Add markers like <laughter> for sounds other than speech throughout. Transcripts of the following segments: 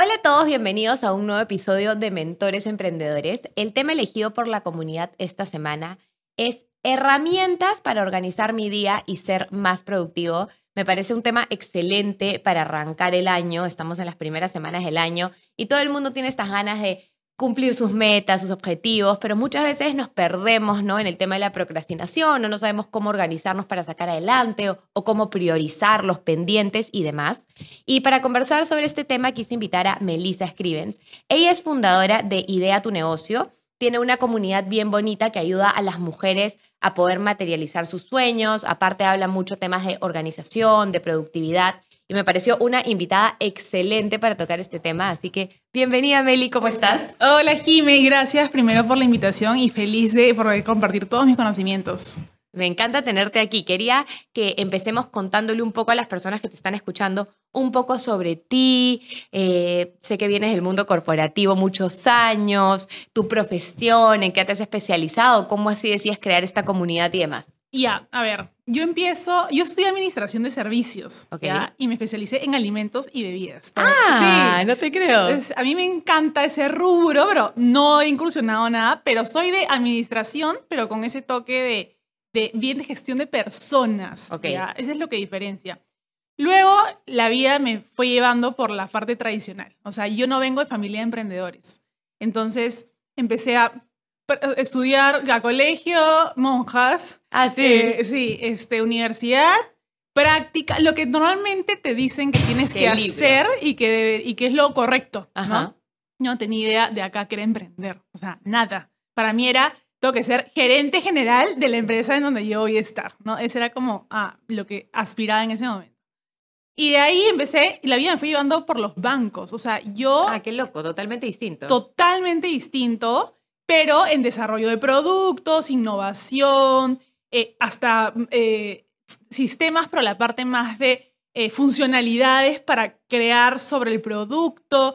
Hola a todos, bienvenidos a un nuevo episodio de Mentores Emprendedores. El tema elegido por la comunidad esta semana es herramientas para organizar mi día y ser más productivo. Me parece un tema excelente para arrancar el año. Estamos en las primeras semanas del año y todo el mundo tiene estas ganas de cumplir sus metas, sus objetivos, pero muchas veces nos perdemos ¿no? en el tema de la procrastinación, o no sabemos cómo organizarnos para sacar adelante o, cómo priorizar los pendientes y demás. Y para conversar sobre este tema quise invitar a Melissa Scrivens. Ella es fundadora de Idea tu negocio, tiene una comunidad bien bonita que ayuda a las mujeres a poder materializar sus sueños, aparte habla mucho temas de organización, de productividad y me pareció una invitada excelente para tocar este tema. Así que bienvenida, Meli, ¿cómo estás? Hola, Jime, gracias primero por la invitación y feliz de poder compartir todos mis conocimientos. Me encanta tenerte aquí. Quería que empecemos contándole un poco a las personas que te están escuchando un poco sobre ti. Eh, sé que vienes del mundo corporativo muchos años, tu profesión, en qué te has especializado, cómo así decías crear esta comunidad y demás. Ya, a ver, yo empiezo, yo estudié administración de servicios ¿ya? y me especialicé en alimentos y bebidas. Ah, no te creo. a mí me encanta ese rubro, pero no he incursionado nada, pero soy de administración, pero con ese toque de, de bien de gestión de personas. Okay. ¿ya? Eso es lo que diferencia. Luego, la vida me fue llevando por la parte tradicional. O sea, yo no vengo de familia de emprendedores. Entonces, empecé a estudiar a colegio, monjas. Ah, sí. Eh, sí, este, universidad, práctica, lo que normalmente te dicen que tienes que libro. hacer y que, y que es lo correcto. Ajá. ¿no? no tenía idea de acá que era emprender. O sea, nada. Para mí era, tengo que ser gerente general de la empresa en donde yo voy a estar. ¿no? Ese era como ah, lo que aspiraba en ese momento. Y de ahí empecé, y la vida me fue llevando por los bancos. O sea, yo... Ah, qué loco, totalmente distinto. Totalmente distinto pero en desarrollo de productos, innovación, eh, hasta eh, sistemas, pero la parte más de eh, funcionalidades para crear sobre el producto,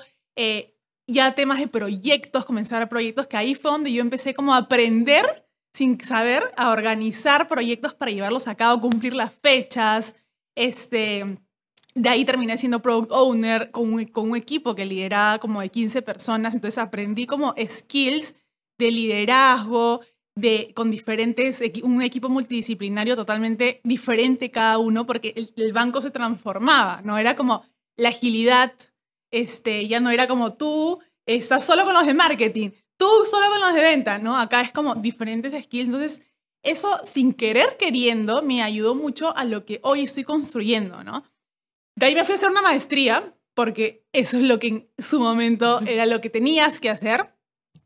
ya temas de proyectos, comenzar proyectos, que ahí fue donde yo empecé como a aprender sin saber a organizar proyectos para llevarlos a cabo, cumplir las fechas, este... De ahí terminé siendo product owner con un, con un equipo que lideraba como de 15 personas, entonces aprendí como skills de liderazgo, de, con diferentes, un equipo multidisciplinario totalmente diferente cada uno, porque el, el, banco se transformaba, ¿no? Era como la agilidad, este, ya no era como tú estás solo con los de marketing, tú solo con los de venta, ¿no? Acá es como diferentes skills, entonces eso sin querer queriendo me ayudó mucho a lo que hoy estoy construyendo, ¿no? De ahí me fui a hacer una maestría, porque eso es lo que en su momento <laughs> era lo que tenías que hacer.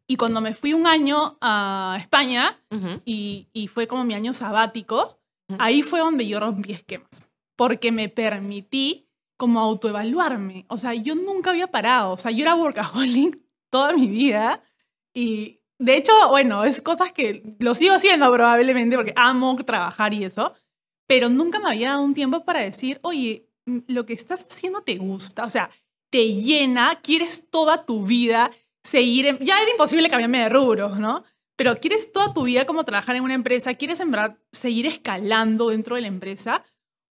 Y cuando me fui un año a España Uh -huh. y, y, fue como mi año sabático, uh -huh. ahí fue donde yo rompí esquemas, porque me permití como autoevaluarme. O sea, yo nunca había parado, o sea, yo era workaholic <laughs> toda mi vida y de hecho, bueno, es cosas que lo sigo siendo probablemente porque amo trabajar y eso, pero nunca me había dado un tiempo para decir, oye, lo que estás haciendo te gusta, o sea, te llena, quieres toda tu vida seguir, en, ya era imposible cambiarme de rubro, ¿no? Pero quieres toda tu vida como trabajar en una empresa, quieres en verdad seguir escalando dentro de la empresa,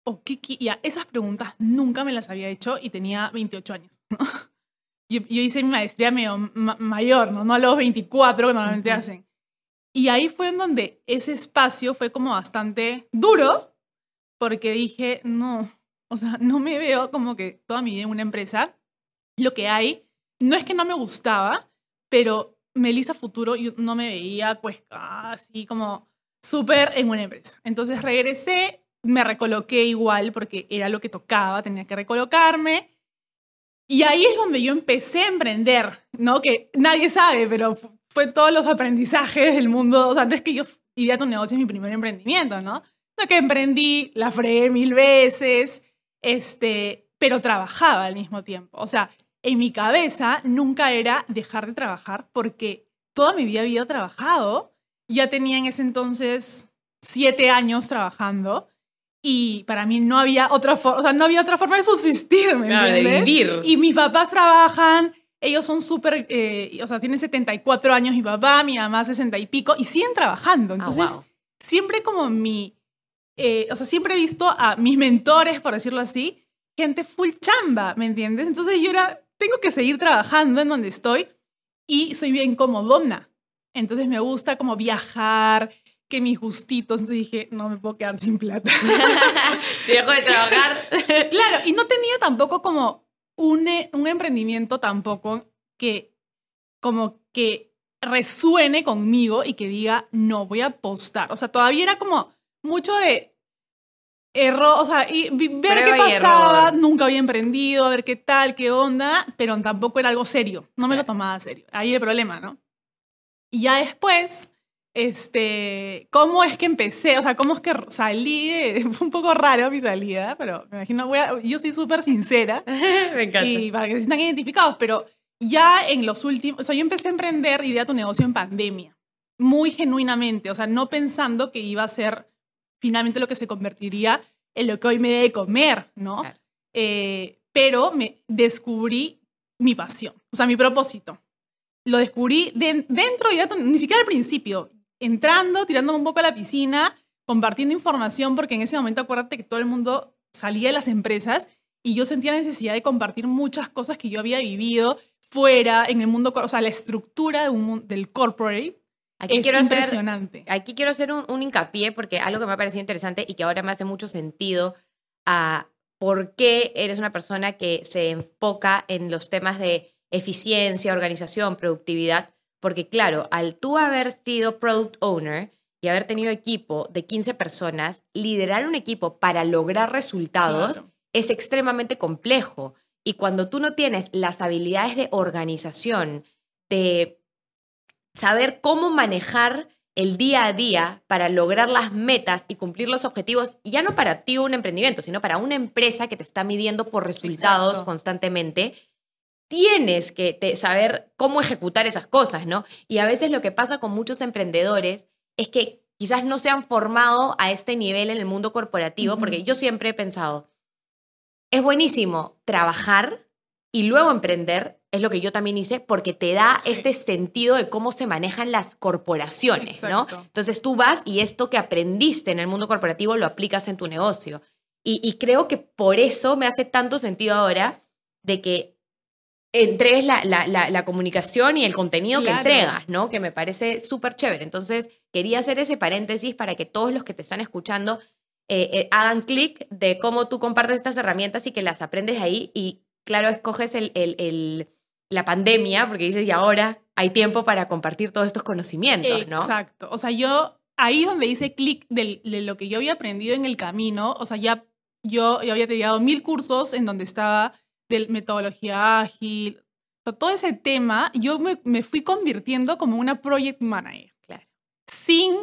o qué, ya, esas preguntas nunca me las había hecho y tenía 28 años, ¿no? <laughs> Yo, yo hice mi maestría medio ma mayor, ¿no? No a los 24 que normalmente uh -huh. hacen. Y ahí fue en donde ese espacio fue como bastante duro, porque dije, no, o sea, no me veo como que toda mi vida en una empresa. Lo que hay no es que no me gustaba, pero Melissa Futuro no me veía pues así como súper en una empresa. Entonces regresé, me recoloqué igual porque era lo que tocaba, tenía que recolocarme. Y ahí es donde yo empecé a emprender, ¿no? Que nadie sabe, pero fue todos los aprendizajes del mundo. O es que yo idea tu negocio es mi primer emprendimiento, ¿no? No que emprendí, la fregué mil veces, este, pero trabajaba al mismo tiempo. O sea, en mi cabeza nunca era dejar de trabajar porque toda mi vida había trabajado ya tenía en ese entonces siete años trabajando y para mí no había otra forma, o sea, no había otra forma de subsistir, ¿me Claro, de entiendes? vivir. Y mis papás trabajan, ellos son súper, eh, o sea, tienen 74 años mi papá, mi mamá 60 y pico, y siguen trabajando. Ah, Entonces, wow. siempre como mi, eh, o sea, siempre he visto a mis mentores, por decirlo así, gente full chamba, ¿me entiendes? Entonces yo era, tengo que seguir trabajando en donde estoy y soy bien comodona. Entonces me gusta como viajar, que mis gustitos. Entonces dije, no me puedo quedar sin plata. <laughs> Si dejo de trabajar. <laughs> claro, y no tenía tampoco como un, eh, un emprendimiento tampoco que como que resuene conmigo y que diga, no, voy a apostar. O sea, todavía era como mucho de error, o sea, y ver Prueba qué pasaba, nunca había emprendido, a ver qué tal, qué onda, pero tampoco era algo serio, no me lo tomaba serio. Ahí el problema, ¿no? Y ya después, este, ¿cómo es que empecé? O sea, ¿cómo es que salí? de- <laughs> Fue un poco raro mi salida, pero me imagino, voy a- yo soy súper sincera <laughs> Me encanta. y para que se sientan identificados, pero ya en los últimos, o sea, yo empecé a emprender Idea tu negocio en pandemia, muy genuinamente, o sea, no pensando que iba a ser finalmente lo que se convertiría en lo que hoy me dé de comer, ¿no? Claro. Eh, pero me descubrí mi pasión, o sea, mi propósito. Lo descubrí de- dentro Tu- ni siquiera al principio, entrando, tirándome un poco a la piscina, compartiendo información, porque en ese momento acuérdate que todo el mundo salía de las empresas y yo sentía necesidad de compartir muchas cosas que yo había vivido fuera, en el mundo, o sea, la estructura de un mun- del corporate Aquí es quiero hacer aquí quiero hacer un, un hincapié porque algo que me ha parecido interesante y que ahora me hace mucho sentido a por qué eres una persona que se enfoca en los temas de eficiencia, organización, productividad, porque claro, al tú haber sido product owner y haber tenido equipo de 15 personas, liderar un equipo para lograr resultados Claro. es extremadamente complejo. Y cuando tú no tienes las habilidades de organización, de saber cómo manejar el día a día para lograr las metas y cumplir los objetivos, y ya no para ti un emprendimiento, sino para una empresa que te está midiendo por resultados Exacto. constantemente, tienes que te- saber cómo ejecutar esas cosas, ¿no? Y a veces lo que pasa con muchos emprendedores es que quizás no se han formado a este nivel en el mundo corporativo, porque yo siempre he pensado, es buenísimo trabajar y luego emprender, es lo que yo también hice, porque te da Sí. este sentido de cómo se manejan las corporaciones, ¿no? Entonces tú vas y esto que aprendiste en el mundo corporativo lo aplicas en tu negocio. Y, y creo que por eso me hace tanto sentido ahora de que entregues la, la- la- la comunicación y el contenido Claro. que entregas, ¿no? Que me parece súper chévere. Entonces, quería hacer ese paréntesis para que todos los que te están escuchando eh, eh, hagan clic de cómo tú compartes estas herramientas y que las aprendes ahí. Y claro, escoges el, el- el- la pandemia porque dices, y ahora hay tiempo para compartir todos estos conocimientos, ¿no? Exacto. O sea, yo ahí donde hice clic del- de, lo que yo había aprendido en el camino, o sea, ya yo, yo había llevado mil cursos en donde estaba de metodología ágil, todo ese tema, yo me, me fui convirtiendo como una project manager. Claro. Sin,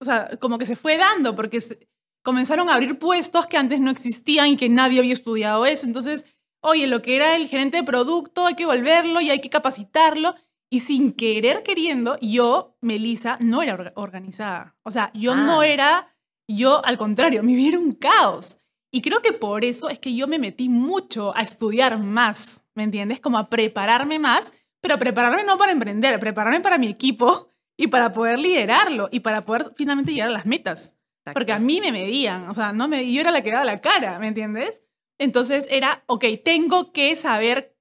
o sea, como que se fue dando, porque se- comenzaron a abrir puestos que antes no existían y que nadie había estudiado eso. Entonces, oye, lo que era el gerente de producto hay que volverlo y hay que capacitarlo. Y sin querer queriendo, yo, Melissa, no era orga- organizada. O sea, yo no Ah. era, yo al contrario, <laughs> mi vida era un caos. Y creo que por eso es que yo me metí mucho a estudiar más, ¿me entiendes? Como a prepararme más, pero a prepararme no para emprender, prepararme para mi equipo y para poder liderarlo y para poder finalmente llegar a las metas. Porque a mí me medían, o sea, no me, yo era la que daba la cara, ¿me entiendes? Entonces era, ok, tengo que saber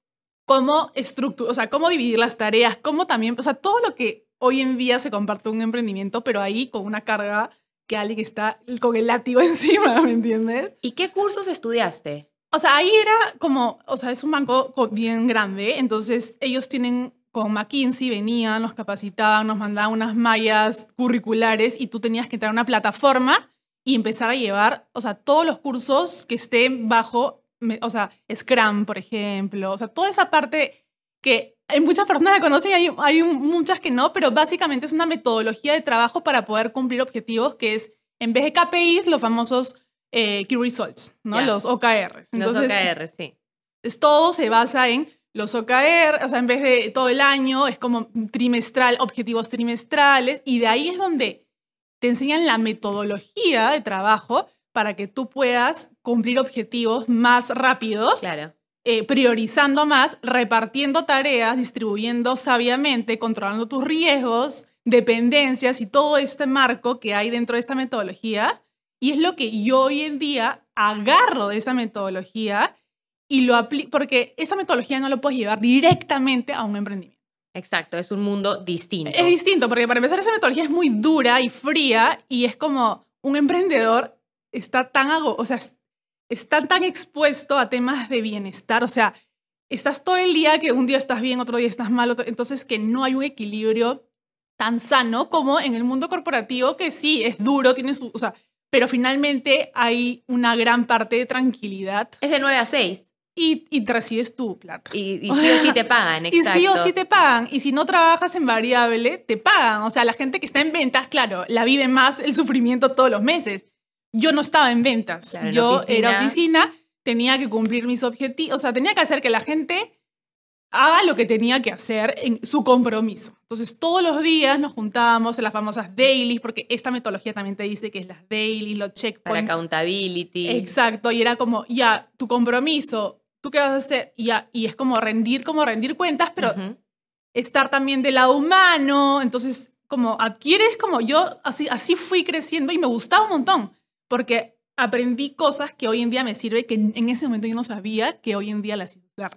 cómo estructurar, o sea, cómo dividir las tareas, cómo también, o sea, todo lo que hoy en día se comparte un emprendimiento, pero ahí con una carga que alguien está con el látigo <laughs> encima, ¿me entiendes? ¿Y qué cursos estudiaste? O sea, ahí era como, o sea, es un banco co- bien grande, entonces ellos tienen con McKinsey, venían, nos capacitaban, nos mandaban unas mallas curriculares y tú tenías que entrar a una plataforma y empezar a llevar, o sea, todos los cursos que estén bajo, o sea, Scrum, por ejemplo, o sea, toda esa parte que hay muchas personas que conocen y hay, hay muchas que no, pero básicamente es una metodología de trabajo para poder cumplir objetivos que es, en vez de KPIs, los famosos eh, Key Results, ¿no? Ya. Los OKRs. Los Entonces, OKR, sí. es- todo se basa en los OKR, o sea, en vez de todo el año, es como trimestral, objetivos trimestrales, y de ahí es donde te enseñan la metodología de trabajo para que tú puedas cumplir objetivos más rápido. Claro. Eh, priorizando más, repartiendo tareas, distribuyendo sabiamente, controlando tus riesgos, dependencias y todo este marco que hay dentro de esta metodología. Y es lo que yo hoy en día agarro de esa metodología y lo aplico, porque esa metodología no lo puedes llevar directamente a un emprendimiento. Exacto, es un mundo distinto. Es distinto, porque para empezar esa metodología es muy dura y fría y es como un emprendedor está tan, o sea, está tan expuesto a temas de bienestar, o sea, estás todo el día que un día estás bien, otro día estás mal, entonces que no hay un equilibrio tan sano como en el mundo corporativo que sí, es duro, tiene su, o sea, pero finalmente hay una gran parte de tranquilidad. Es de 9 a 6. Y, y recibes tu plata. Y, y, <laughs> sí o sí te pagan, exacto. Y sí o sí te pagan. Y si no trabajas en variable, te pagan. O sea, la gente que está en ventas, claro, la vive más el sufrimiento todos los meses. Yo no estaba en ventas. Yo era oficina, tenía que cumplir mis objetivos. O sea, tenía que hacer que la gente haga lo que tenía que hacer en su compromiso. Entonces, todos los días nos juntábamos en las famosas dailies, porque esta metodología también te dice que es las dailies, los checkpoints. Para accountability. Exacto, y era como, ya, tu compromiso, ¿tú qué vas a hacer? Y, es como rendir, como rendir cuentas, pero estar también del lado humano, entonces, como adquieres, como yo, así, así fui creciendo y me gustaba un montón, porque aprendí cosas que hoy en día me sirve, que en ese momento yo no sabía que hoy en día las iba a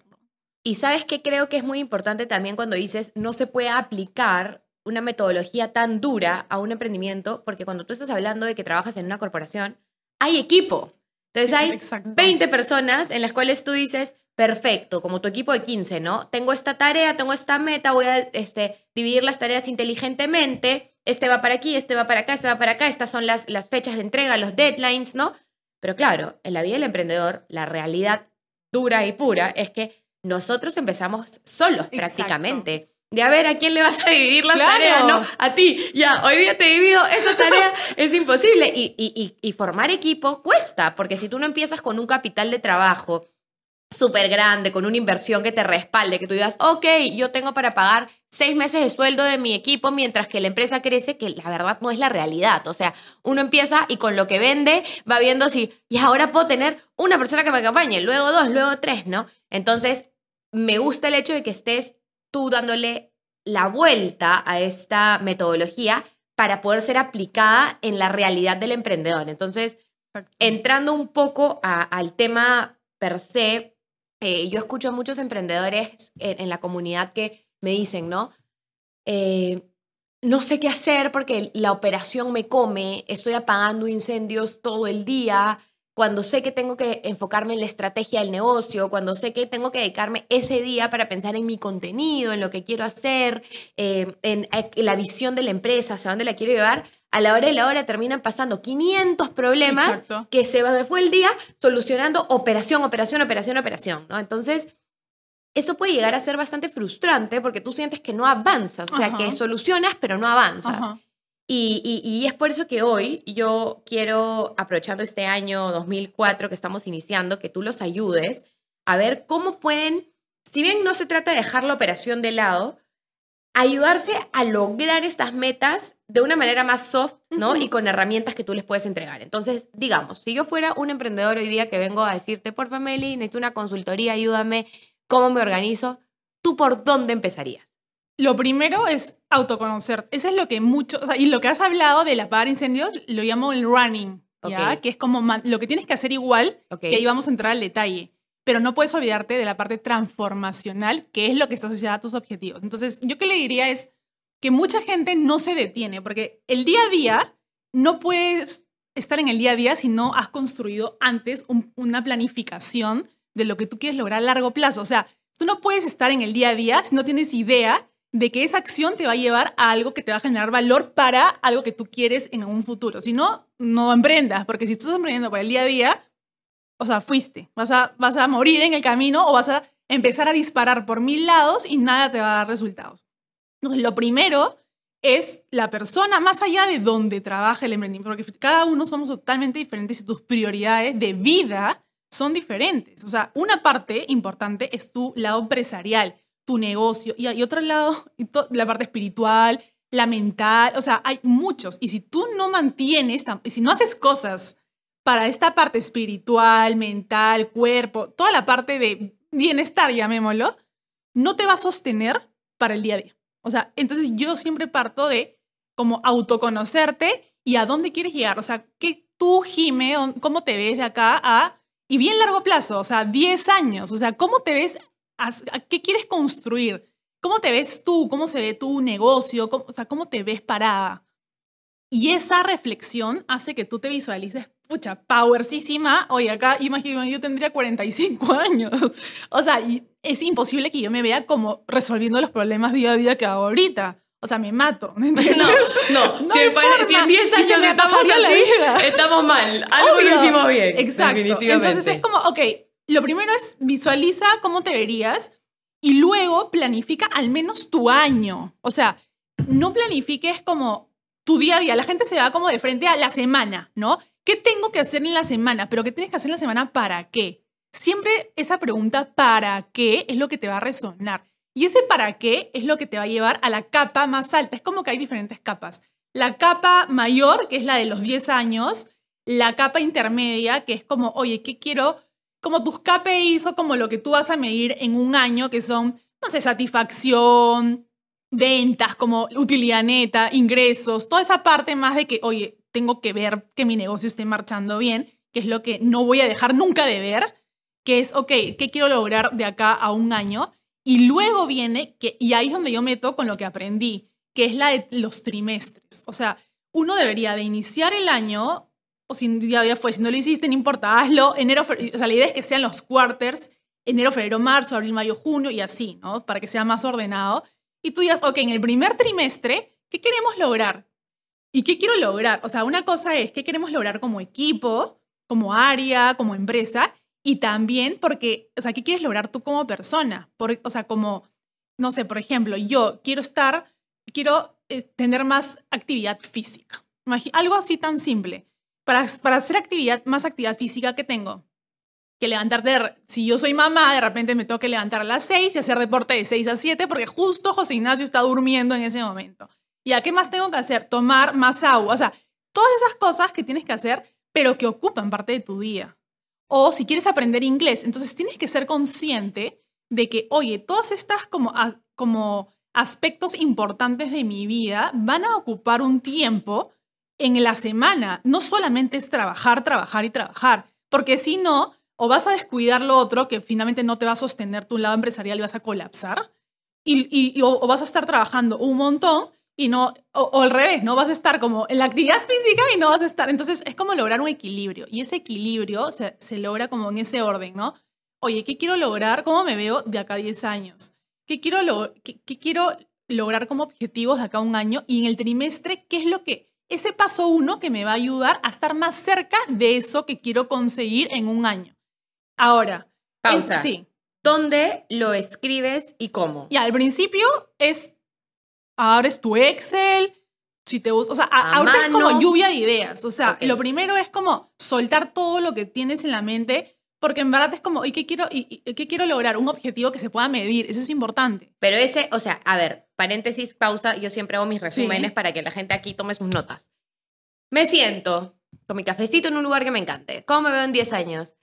y sabes que creo que es muy importante también cuando dices no se puede aplicar una metodología tan dura a un emprendimiento, porque cuando tú estás hablando de que trabajas en una corporación, hay equipo. Entonces hay 20 personas en las cuales tú dices, perfecto, como tu equipo de 15, ¿no? Tengo esta tarea, tengo esta meta, voy a este, dividir las tareas inteligentemente, este va para aquí, este va para acá, este va para acá, estas son las, las fechas de entrega, los deadlines, ¿no? Pero claro, en la vida del emprendedor, la realidad dura y pura es que nosotros empezamos solos prácticamente. De a ver, ¿a quién le vas a dividir las tareas? No, a ti. Ya, hoy día te divido esa tarea, <laughs> es imposible. Y, y, y, formar equipo cuesta, porque si tú no empiezas con un capital de trabajo súper grande, con una inversión que te respalde, que tú digas, ok, yo tengo para pagar seis meses de sueldo de mi equipo mientras que la empresa crece, que la verdad no es la realidad. O sea, uno empieza y con lo que vende va viendo si, y ahora puedo tener una persona que me acompañe, luego dos, luego tres, ¿no? Entonces, me gusta el hecho de que estés tú dándole la vuelta a esta metodología para poder ser aplicada en la realidad del emprendedor. Entonces, entrando un poco al tema per se, eh, yo escucho a muchos emprendedores en, la comunidad que me dicen, ¿no? Eh, no sé qué hacer porque la operación me come, estoy apagando incendios todo el día, cuando sé que tengo que enfocarme en la estrategia del negocio, cuando sé que tengo que dedicarme ese día para pensar en mi contenido, en lo que quiero hacer, eh, en, la visión de la empresa, hacia dónde la quiero llevar, a la hora de la hora terminan pasando 500 problemas que se me fue el día solucionando operación, operación, operación, operación, ¿no? Entonces, eso puede llegar a ser bastante frustrante porque tú sientes que no avanzas, o sea, que solucionas pero no avanzas. Y, es por eso que hoy yo quiero, aprovechando este año 2004 que estamos iniciando, que tú los ayudes a ver cómo pueden, si bien no se trata de dejar la operación de lado, ayudarse a lograr estas metas de una manera más soft, ¿no? Y con herramientas que tú les puedes entregar. Entonces, digamos, si yo fuera un emprendedor hoy día que vengo a decirte, por Meli, necesito una consultoría, ayúdame, ¿cómo me organizo? ¿Tú por dónde empezarías? Lo primero es autoconocer. Eso es lo que mucho, o sea, y lo que has hablado del apagar incendios lo llamo el running, ¿ya? Que es como lo que tienes que hacer igual, que ahí vamos a entrar al detalle. Pero no puedes olvidarte de la parte transformacional, que es lo que está asociada a tus objetivos. Entonces, yo que le diría es que mucha gente no se detiene, porque el día a día no puedes estar en el día a día si no has construido antes una planificación de lo que tú quieres lograr a largo plazo. O sea, tú no puedes estar en el día a día si no tienes idea de que esa acción te va a llevar a algo que te va a generar valor para algo que tú quieres en un futuro. Si no, no emprendas, porque si estás emprendiendo para el día a día, o sea, fuiste, vas a, vas a morir en el camino o vas a empezar a disparar por mil lados y nada te va a dar resultados. Entonces, lo primero es la persona más allá de donde trabaja el emprendimiento, porque cada uno somos totalmente diferentes y tus prioridades de vida son diferentes. O sea, una parte importante es tu lado empresarial, tu negocio, y hay otro lado, la parte espiritual, la mental, o sea, hay muchos. Y si tú no mantienes, si no haces cosas para esta parte espiritual, mental, cuerpo, toda la parte de bienestar, llamémoslo, no te va a sostener para el día a día. O sea, entonces yo siempre parto de como autoconocerte y a dónde quieres llegar. O sea, que tú, Jime, cómo te ves de acá a, y bien largo plazo, o sea, 10 años, o sea, cómo te ves, qué quieres construir, cómo te ves tú, cómo se ve tu negocio, o sea, cómo te ves parada. Y esa reflexión hace que tú te visualices, pucha, powersísima. Oye, acá imagino, yo tendría 45 <laughs> años. O sea, es imposible que yo me vea como resolviendo los problemas día a día que hago ahorita. O sea, me mato. No, no. <laughs> no si, en 10 años estamos así, estamos mal. Algo lo hicimos bien. Exacto. Entonces es como, ok, lo primero es visualiza cómo te verías y luego planifica al menos tu año. O sea, no planifiques como tu día a día. La gente se va como de frente a la semana, ¿no? ¿Qué tengo que hacer en la semana? Pero ¿qué tienes que hacer en la semana para qué? Siempre esa pregunta ¿para qué? es lo que te va a resonar. Y ese para qué es lo que te va a llevar a la capa más alta. Es como que hay diferentes capas. La capa mayor, que es la de los 10 años, la capa intermedia, que es como, oye, ¿qué quiero? Como tus KPIs o como lo que tú vas a medir en un año, que son, no sé, satisfacción, ventas, como utilidad neta, ingresos, toda esa parte más de que, oye, tengo que ver que mi negocio esté marchando bien, que es lo que no voy a dejar nunca de ver, que es, ok, ¿qué quiero lograr de acá a un año? Y luego viene, que, y ahí es donde yo meto con lo que aprendí, que es la de los trimestres. O sea, uno debería de iniciar el año, o si ya fue, si no lo hiciste, no importa, hazlo. Enero, o sea, la idea es que sean los quarters, enero, febrero, marzo, abril, mayo, junio y así, ¿no? Para que sea más ordenado. Y tú digas, ok, en el primer trimestre, ¿qué queremos lograr? ¿Y qué quiero lograr? O sea, una cosa es qué queremos lograr como equipo, como área, como empresa, y también porque, o sea, ¿qué quieres lograr tú como persona? Por, o sea, como, no sé, por ejemplo, yo quiero estar, quiero eh, tener más actividad física. algo así tan simple. Para, para hacer actividad, más actividad física que tengo, que levantarte, si yo soy mamá, de repente me tengo que levantar a las 6 y hacer deporte de 6 a 7 porque justo José Ignacio está durmiendo en ese momento. ¿Y a qué más tengo que hacer? Tomar más agua. O sea, todas esas cosas que tienes que hacer, pero que ocupan parte de tu día. O si quieres aprender inglés, entonces tienes que ser consciente de que, oye, todas estas como, como aspectos importantes de mi vida van a ocupar un tiempo en la semana. No solamente es trabajar, trabajar y trabajar, porque si no, o vas a descuidar lo otro que finalmente no te va a sostener tu lado empresarial y vas a colapsar, y, o vas a estar trabajando un montón y no, o, al revés, no vas a estar como en la actividad física y no vas a estar. Entonces es como lograr un equilibrio y ese equilibrio se, se logra como en ese orden, ¿no? Oye, ¿qué quiero lograr? ¿Cómo me veo de acá a 10 años? ¿Qué quiero, lo, qué, quiero lograr como objetivos de acá a un año? Y en el trimestre, ¿qué es lo que, ese paso uno que me va a ayudar a estar más cerca de eso que quiero conseguir en un año? Ahora, pausa. sí. ¿Dónde lo escribes y cómo? Y al principio es abres tu Excel, si te gusta, o sea, ahorita es como lluvia de ideas, o sea, lo primero es como soltar todo lo que tienes en la mente, porque en verdad es como, ¿y qué quiero, y, qué quiero lograr? Un objetivo que se pueda medir, eso es importante. Pero ese, o sea, a ver, paréntesis, pausa, yo siempre hago mis resúmenes para que la gente aquí tome sus notas. Me siento con mi cafecito en un lugar que me encante. ¿Cómo me veo en 10 años?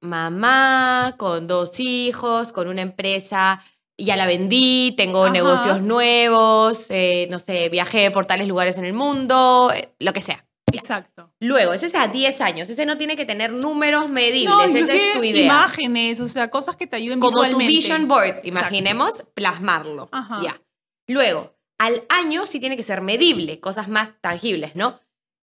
Mamá, con dos hijos, con una empresa ya la vendí, tengo negocios nuevos, eh, no sé, viajé por tales lugares en el mundo, eh, lo que sea. Exacto. Luego, ese es a 10 años, ese no tiene que tener números medibles, no, esa es tu idea. Imágenes, o sea, cosas que te ayuden Como tu vision board, imaginemos, plasmarlo. Ya. Luego, al año sí tiene que ser medible, cosas más tangibles, ¿no?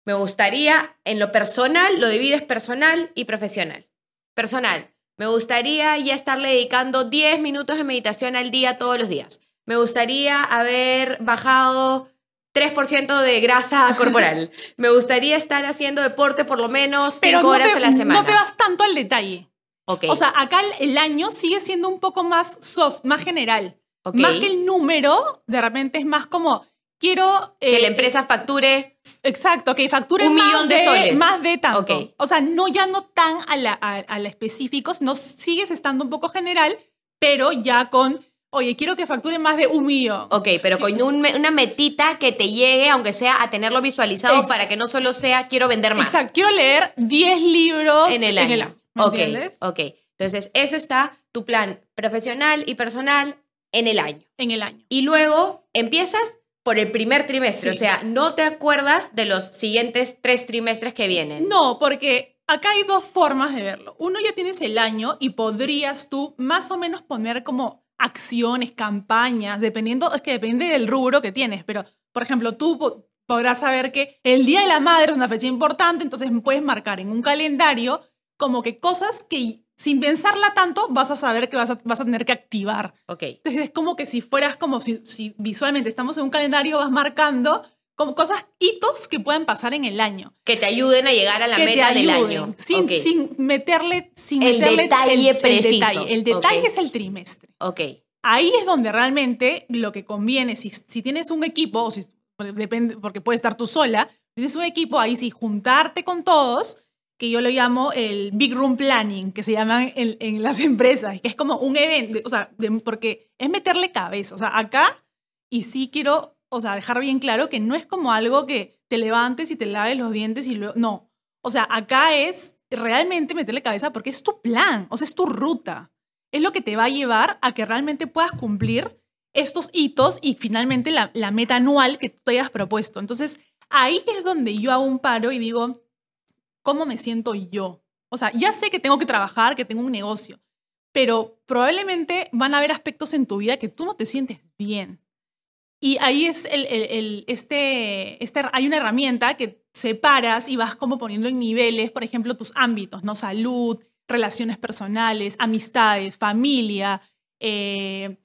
Me gustaría, en lo personal, lo divides personal y profesional. Personal, me gustaría ya estarle dedicando 10 minutos de meditación al día todos los días. Me gustaría haber bajado 3% de grasa <laughs> corporal. Me gustaría estar haciendo deporte por lo menos 5 horas a la semana. No te vas tanto al detalle. Okay. O sea, acá el año sigue siendo un poco más soft, más general. Más que el número, de repente es más como quiero... que eh, la empresa facture Exacto, que facture Un más millón de soles. Más de tanto. Ok. O sea, no ya no tan a la, a, a la específicos, no sigues estando un poco general, pero ya con, oye, quiero que facture más de un millón. Ok, pero con un una metita que te llegue, aunque sea a tenerlo visualizado, Ex- para que no solo sea quiero vender más Exacto, quiero leer 10 libros en el año. ¿Me ok, entiendes? ok. Entonces, eso está tu plan profesional y personal en el año. En el año. Y luego empiezas por el primer trimestre, Sí. o sea, no te acuerdas de los siguientes tres trimestres que vienen. No, porque acá hay dos formas de verlo. Uno ya tienes el año y podrías tú más o menos poner como acciones, campañas, dependiendo, es que depende del rubro que tienes, pero por ejemplo, tú po- podrás saber que el Día de la Madre es una fecha importante, entonces puedes marcar en un calendario como que cosas que sin pensarla tanto vas a saber que vas a, vas a tener que activar. Ok, Entonces es como que si fueras como si, si visualmente estamos en un calendario, vas marcando como cosas, hitos que pueden pasar en el año que te ayuden a llegar a la que meta del año. Sin, ok, sin meterle, sin El meterle detalle el, preciso. El detalle, El detalle Ok. es el trimestre. ok, Ahí es donde realmente lo que conviene, si, si tienes un equipo, o si, depende, porque puedes estar tú sola, si tienes un equipo, ahí sí, juntarte con todos, que yo lo llamo el Big Room Planning, que se llaman en, en las <laughs> empresas, que es como un evento, o sea, de- porque es meterle cabeza. O sea, acá, y sí quiero, o sea, dejar bien claro que no es como algo que te levantes y te laves los dientes y luego, no. O sea, acá es realmente meterle cabeza porque es tu plan, o sea, es tu ruta. Es lo que te va a llevar a que realmente puedas cumplir estos hitos y finalmente la, la meta anual que tú te hayas propuesto. Entonces, ahí es donde yo hago un paro y digo, ¿cómo me siento yo? O sea, ya sé que tengo que trabajar, que tengo un negocio, pero probablemente van a haber aspectos en tu vida que tú no te sientes bien. Y ahí es el, este, este, hay una herramienta que separas y vas como poniendo en niveles, por ejemplo, tus ámbitos, ¿no? Salud, relaciones personales, amistades, familia, eh,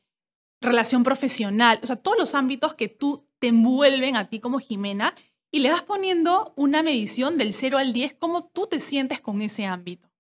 relación profesional, o sea, todos los ámbitos que tú te envuelven a ti como Jimena y le vas poniendo una medición del 0 al 10, cómo tú te sientes con ese ámbito.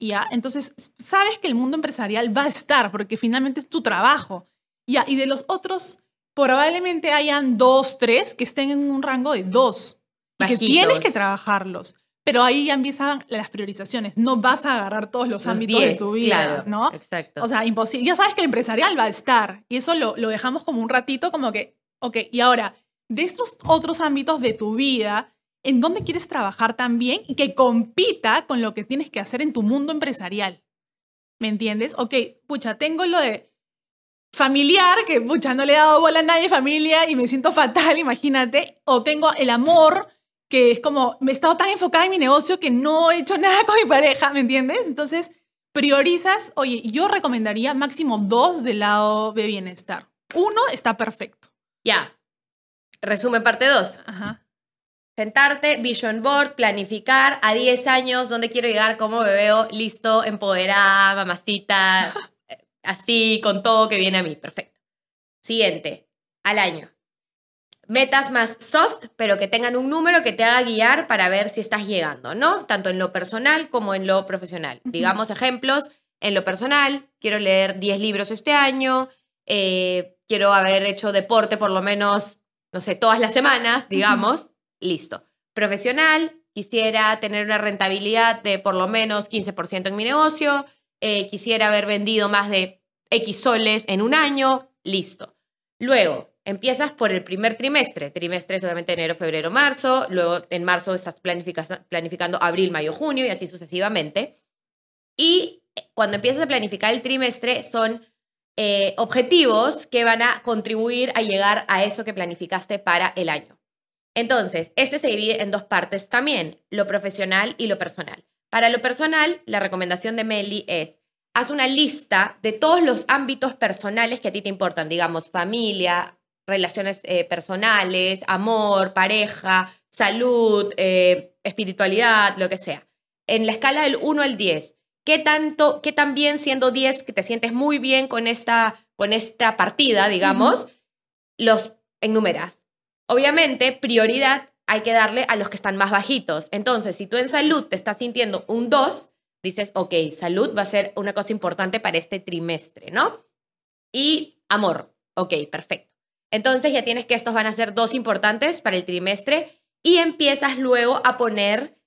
¿Ya? Entonces, sabes que el mundo empresarial va a estar, porque finalmente es tu trabajo. Y de los otros, probablemente hayan dos, tres que estén en un rango de dos. Y que Bajitos. tienes que trabajarlos. Pero ahí ya empiezan las priorizaciones. No vas a agarrar todos los, Los ámbitos de 10, tu vida, claro, ¿no? Exacto. O sea, imposible. Ya sabes que el empresarial va a estar. Y eso lo, lo dejamos como un ratito, como que, ok, y ahora, de estos otros ámbitos de tu vida, ¿en dónde quieres trabajar también y que compita con lo que tienes que hacer en tu mundo empresarial? ¿Me entiendes? Ok, pucha, tengo lo de familiar, que pucha, no le he dado bola a nadie familia y me siento fatal, <laughs> imagínate. O tengo el amor, que es como, me he estado tan enfocada en mi negocio que no he hecho <laughs> nada con mi pareja, ¿me entiendes? Entonces, priorizas, oye, yo recomendaría máximo dos del lado de bienestar. Uno está perfecto. ya. Resumen parte 2. Ajá. Sentarte, vision board, planificar a 10 años, dónde quiero llegar, cómo me veo, listo, empoderada, mamacita, <laughs> así, con todo que viene a mí. Perfecto. Siguiente, al año. Metas más soft, pero que tengan un número que te haga guiar para ver si estás llegando, ¿no? Tanto en lo personal como en lo profesional. Digamos ejemplos, en lo personal, quiero leer 10 libros este año, eh, quiero haber hecho deporte por lo menos, no sé, todas las semanas, digamos, listo. Profesional, quisiera tener una rentabilidad de por lo menos 15% en mi negocio, eh, quisiera haber vendido más de X soles en un año, listo. Luego, empiezas por el primer trimestre. Trimestre es obviamente enero, febrero, marzo. Luego, en marzo estás planifica- planificando abril, mayo, junio y así sucesivamente. Y cuando empiezas a planificar el trimestre, son eh, objetivos que van a contribuir a llegar a eso que planificaste para el año. Entonces, este se divide en dos partes también, lo profesional y lo personal. Para lo personal, la recomendación de Meli es, haz una lista de todos los ámbitos personales que a ti te importan, digamos, familia, relaciones eh, personales, amor, pareja, salud, eh, espiritualidad, lo que sea. En la escala del 1 al 10, ¿qué tanto, qué tan bien siendo 10 que te sientes muy bien con esta, con esta partida, digamos, los enumeras? Obviamente, prioridad hay que darle a los que están más bajitos. Entonces, si tú en salud te estás sintiendo un 2, dices, ok, salud va a ser una cosa importante para este trimestre, ¿no? Y amor, ok, perfecto. Entonces ya tienes que estos van a ser dos importantes para el trimestre y empiezas luego a poner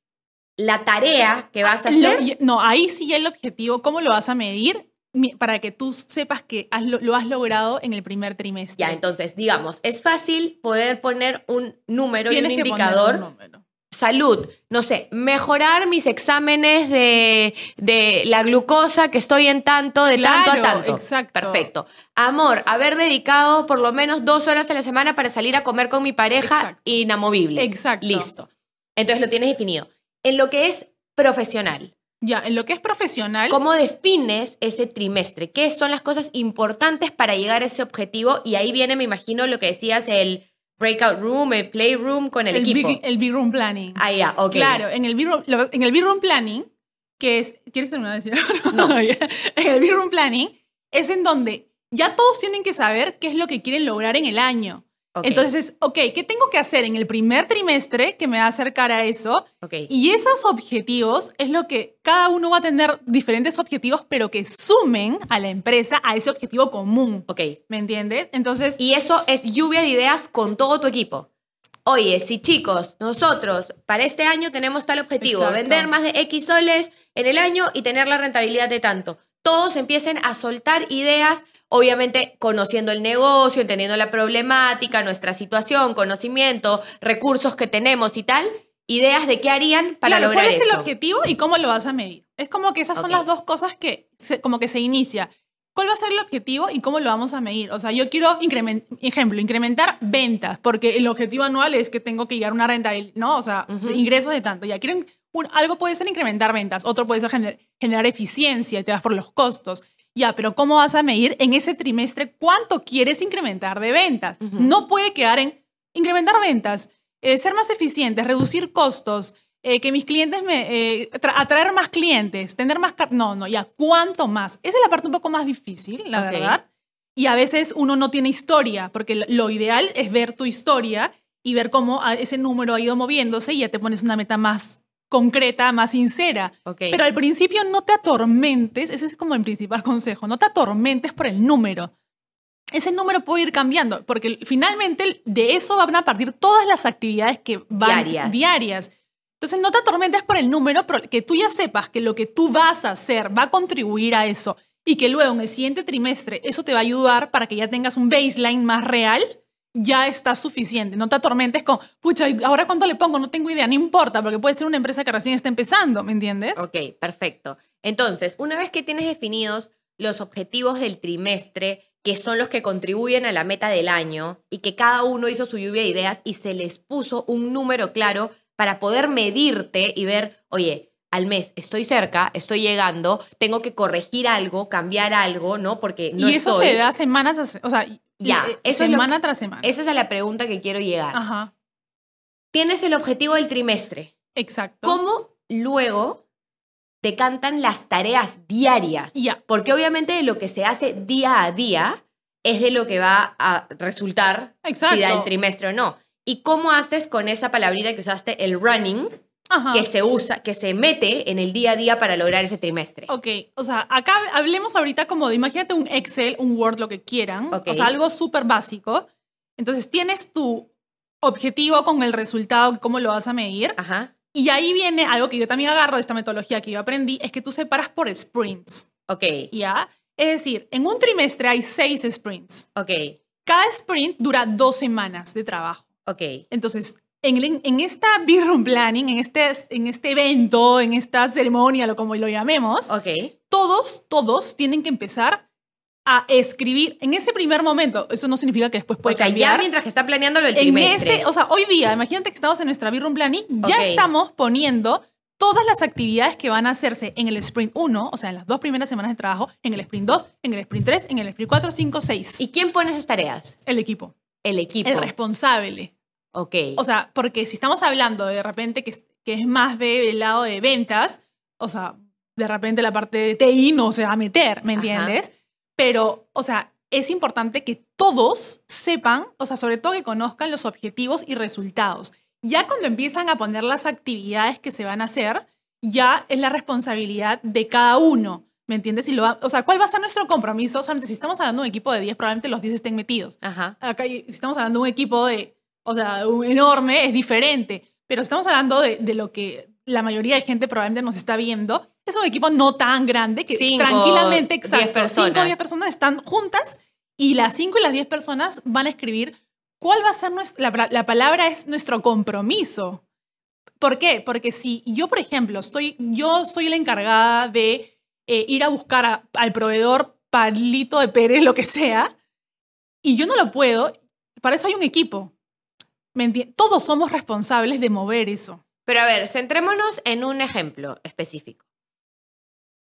la tarea que vas a Lo- hacer. no, ahí sí el objetivo, ¿cómo lo vas a medir? Para que tú sepas que has lo, lo has logrado en el primer trimestre. Ya, entonces, digamos, es fácil poder poner un número Tienes y un que poner indicador. un número. Salud, no sé, mejorar mis exámenes de, de la glucosa que estoy en tanto, de tanto a tanto. exacto. Perfecto. Amor, haber dedicado por lo menos dos horas a la semana para salir a comer con mi pareja Exacto. inamovible. Exacto. Listo. Entonces lo tienes definido. En lo que es profesional, Ya, en lo que es profesional, ¿cómo defines ese trimestre? ¿Qué son las cosas importantes para llegar a ese objetivo? Y ahí viene, me imagino, lo que decías, el breakout room, el playroom con el, el, equipo. big, el big room planning. Ah, ya, ok. Claro, en el, big room, lo- en el big room planning, que es... ¿Quieres terminar de decir algo? <laughs> No. <laughs> en el big room planning es en donde ya todos tienen que saber qué es lo que quieren lograr en el año. Entonces, ok, ¿qué tengo que hacer en el primer trimestre que me va a acercar a eso? ok. Y esos objetivos es lo que cada uno va a tener diferentes objetivos, pero que sumen a la empresa a ese objetivo común. ok. ¿Me entiendes? Entonces, Y eso es lluvia de ideas con todo tu equipo. Oye, si chicos, nosotros para este año tenemos tal objetivo, Exacto. vender más de X soles en el año y tener la rentabilidad de tanto. Todos empiecen a soltar ideas, obviamente conociendo el negocio, entendiendo la problemática, nuestra situación, conocimiento, recursos que tenemos y tal, ideas de qué harían para claro, lograr ¿cuál es el objetivo y cómo lo vas a medir? Es como que esas son las dos cosas que se- como que se inicia. ¿Cuál va a ser el objetivo y cómo lo vamos a medir? O sea, yo quiero, incrementar, ejemplo, incrementar ventas, porque el objetivo anual es que tengo que llegar a una rentabilidad, ¿no? O sea, ingresos de tanto. Ya quieren, un- algo puede ser incrementar ventas, otro puede ser gener- generar eficiencia y te vas por los costos. Ya, pero ¿cómo vas a medir en ese trimestre cuánto quieres incrementar de ventas? No puede quedar en incrementar ventas, eh, ser más eficientes, reducir costos, eh, que mis clientes me... eh, tra- atraer más clientes, tener más... No, no, ya, ¿cuánto más? Esa es la parte un poco más difícil, la verdad. Y a veces uno no tiene historia, porque lo- ideal es ver tu historia y ver cómo ese número ha ido moviéndose y ya te pones una meta más concreta, más sincera. Pero al principio no te atormentes, ese es como el principal <laughs> consejo, no te atormentes por el número. Ese número puede ir cambiando, porque finalmente de eso van a partir todas las actividades que van Diarias. diarias. Entonces no te atormentes por el número, pero que tú ya sepas que lo que tú vas a hacer va a contribuir a eso y que luego en el siguiente trimestre eso te va a ayudar para que ya tengas un baseline más real, ya está suficiente. No te atormentes con, pucha, ¿y ahora cuánto le pongo? No tengo idea, no importa, porque puede ser una empresa que recién está empezando, ¿me entiendes? Ok, perfecto. Entonces, una vez que tienes definidos los objetivos del trimestre, que son los que contribuyen a la meta del año, y que cada uno hizo su lluvia de ideas y se les puso un número claro para poder medirte y ver, oye, al mes estoy cerca, estoy llegando, tengo que corregir algo, cambiar algo, ¿no? Porque no y eso estoy. se da semanas tras, o sea, Ya, eh, eso es lo- semana tras semana. Esa es la pregunta que quiero llegar. Ajá, Tienes el objetivo del trimestre. exacto. ¿Cómo luego te cantan las tareas diarias? Ya, Porque obviamente de lo que se hace día a día es de lo que va a resultar Exacto. si da el trimestre o no. ¿Y cómo haces con esa palabrita que usaste, el running, ajá. que se usa, que se mete en el día a día para lograr ese trimestre? Ok, o sea, acá hablemos ahorita como de, imagínate un Excel, un Word, lo que quieran. Ok. O sea, algo súper básico. Entonces, tienes tu objetivo con el resultado, cómo lo vas a medir. Ajá. Y ahí viene algo que yo también agarro de esta metodología que yo aprendí, es que tú separas por sprints, Ok, ¿ya? Es decir, en un trimestre hay seis sprints. ok, Cada sprint dura dos semanas de trabajo. ok. Entonces, en, en esta Big Room Planning, en este, en este evento, en esta ceremonia, lo como lo llamemos, Ok, todos, todos tienen que empezar a escribir en ese primer momento. Eso no significa que después puede o sea, cambiar. ya mientras que está planeando el en trimestre. ese, o sea, hoy día, imagínate que estamos en nuestra Big Room Planning, ya Ok. estamos poniendo todas las actividades que van a hacerse en el sprint 1, o sea, en las dos primeras semanas de trabajo, en el sprint 2, en el sprint 3, en el sprint 4, 5, 6. ¿Y quién pone esas tareas? el equipo, El equipo. el responsable. Ok. O sea, porque si estamos hablando de repente que, es- que es más del lado de ventas, o sea, de repente la parte de TI no se va a meter, ¿me Ajá. entiendes? Pero, o sea, es importante que todos sepan, o sea, sobre todo que conozcan los objetivos y resultados. Ya cuando empiezan a poner las actividades que se van a hacer, ya es la responsabilidad de cada uno. ¿Me entiendes? Y lo va- o sea, ¿cuál va a ser nuestro compromiso? O sea, si estamos hablando de un equipo de 10, probablemente los 10 estén metidos. Ajá. Acá, si estamos hablando de un equipo de, o sea, un enorme, es diferente. Pero estamos hablando de, de lo que la mayoría de gente probablemente nos está viendo. Es un equipo no tan grande que Cinco, tranquilamente, diez exacto, personas. 5 o 10 personas están juntas y las 5 y las 10 personas van a escribir cuál va a ser nuestra, la, la palabra es nuestro compromiso. ¿Por qué? Porque si yo, por ejemplo, estoy, yo soy la encargada de eh, ir a buscar a- al proveedor palito de Pérez, lo que sea, y yo no lo puedo, para eso hay un equipo. ¿Me enti- Todos somos responsables de mover eso. Pero a ver, centrémonos en un ejemplo específico.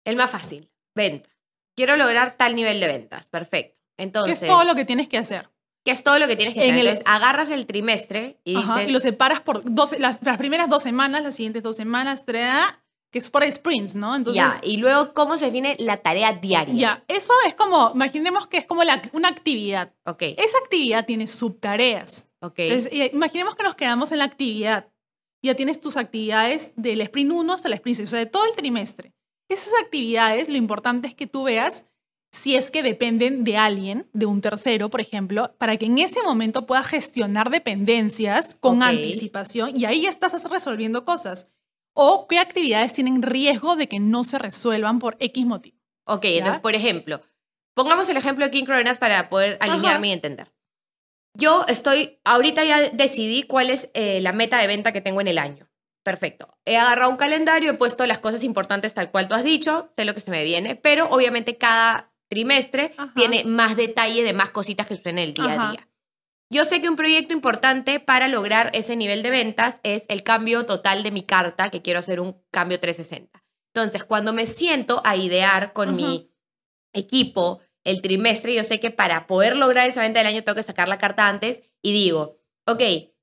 El más fácil, ventas. Quiero lograr tal nivel de ventas. Perfecto. Entonces, es todo lo que tienes que hacer. que es todo lo que tienes que En hacer. el- Entonces, agarras el trimestre y Ajá, dices, y lo separas por dos, las, las primeras dos semanas, las siguientes dos semanas, tra- que es por sprints, ¿no? Entonces, ya. Y luego, ¿cómo se define la tarea diaria? ya, eso es como, imaginemos que es como la- una actividad. Ok, Esa actividad tiene subtareas. Ok. Entonces, eh, imaginemos que nos quedamos en la actividad. Ya tienes tus actividades del sprint 1 hasta el sprint 6, o sea, de todo el trimestre. Esas actividades, lo importante es que tú veas si es que dependen de alguien, de un tercero, por ejemplo, para que en ese momento puedas gestionar dependencias con Ok. anticipación y ahí estás resolviendo cosas. O qué actividades tienen riesgo de que no se resuelvan por X motivo. Ok, entonces, ¿Ya? por ejemplo, pongamos el ejemplo de King Coronas para poder alinearme y entender. Yo estoy, ahorita ya decidí cuál es eh, la meta de venta que tengo en el año. Perfecto. He agarrado un calendario, he puesto las cosas importantes tal cual tú has dicho, sé lo que se me viene, pero obviamente cada trimestre Ajá. tiene más detalle de más cositas que suceden en el día Ajá. a día. Yo sé que un proyecto importante para lograr ese nivel de ventas es el cambio total de mi carta, que quiero hacer un cambio 360. Entonces, cuando me siento a idear con Ajá. mi equipo el trimestre, yo sé que para poder lograr esa venta del año tengo que sacar la carta antes y digo, ok,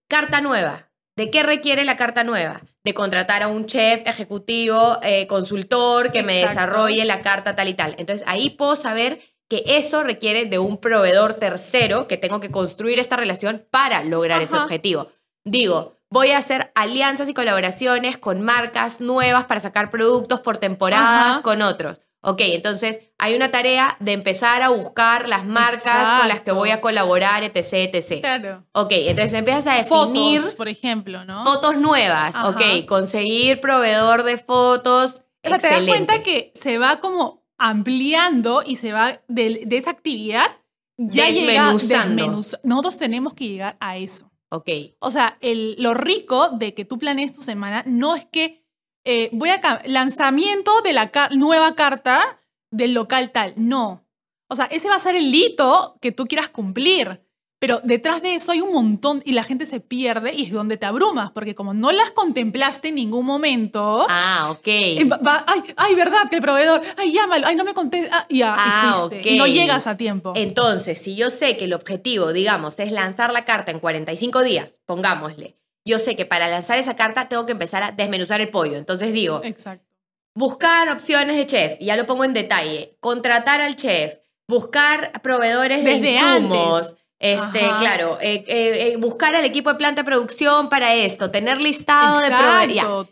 carta nueva. ¿De qué requiere la carta nueva? De contratar a un chef ejecutivo, eh, consultor, que me desarrolle la carta tal y tal. Entonces ahí puedo saber que eso requiere de un proveedor tercero, que tengo que construir esta relación para lograr ese objetivo. Digo, voy a hacer alianzas y colaboraciones con marcas nuevas para sacar productos por temporadas Ajá. con otros. Ok, entonces hay una tarea de empezar a buscar las marcas con las que voy a colaborar, etc, etc. Claro. Ok, entonces empiezas a definir Fotos, por ejemplo, ¿no? fotos nuevas. Ajá. Ok, conseguir proveedor de fotos. O sea, te das excelente. cuenta que se va como ampliando y se va de, de esa actividad ya llega Desmenuzando. desmenuz- Nosotros tenemos que llegar a eso. Ok, O sea, el, lo rico de que tú planees tu semana no es que eh, voy a lanzamiento de la ca- nueva carta del local tal. No. O sea, ese va a ser el hito que tú quieras cumplir. Pero detrás de eso hay un montón y la gente se pierde y es donde te abrumas, porque como no las contemplaste en ningún momento, ah, ok. eh, va- ay, ay, verdad que el proveedor, ay, llámalo, ay, no me contesta, ah, ya, Ah, y no llegas a tiempo. Entonces, si yo sé que el objetivo, digamos, es lanzar la carta en 45 días, pongámosle, yo sé que para lanzar esa carta tengo que empezar a desmenuzar el pollo. Entonces digo, Exacto. buscar opciones de chef, y ya lo pongo en detalle, contratar al chef, buscar proveedores de insumos, antes. este, Ajá. claro, eh, eh, eh, buscar al equipo de planta de producción para esto, tener listado de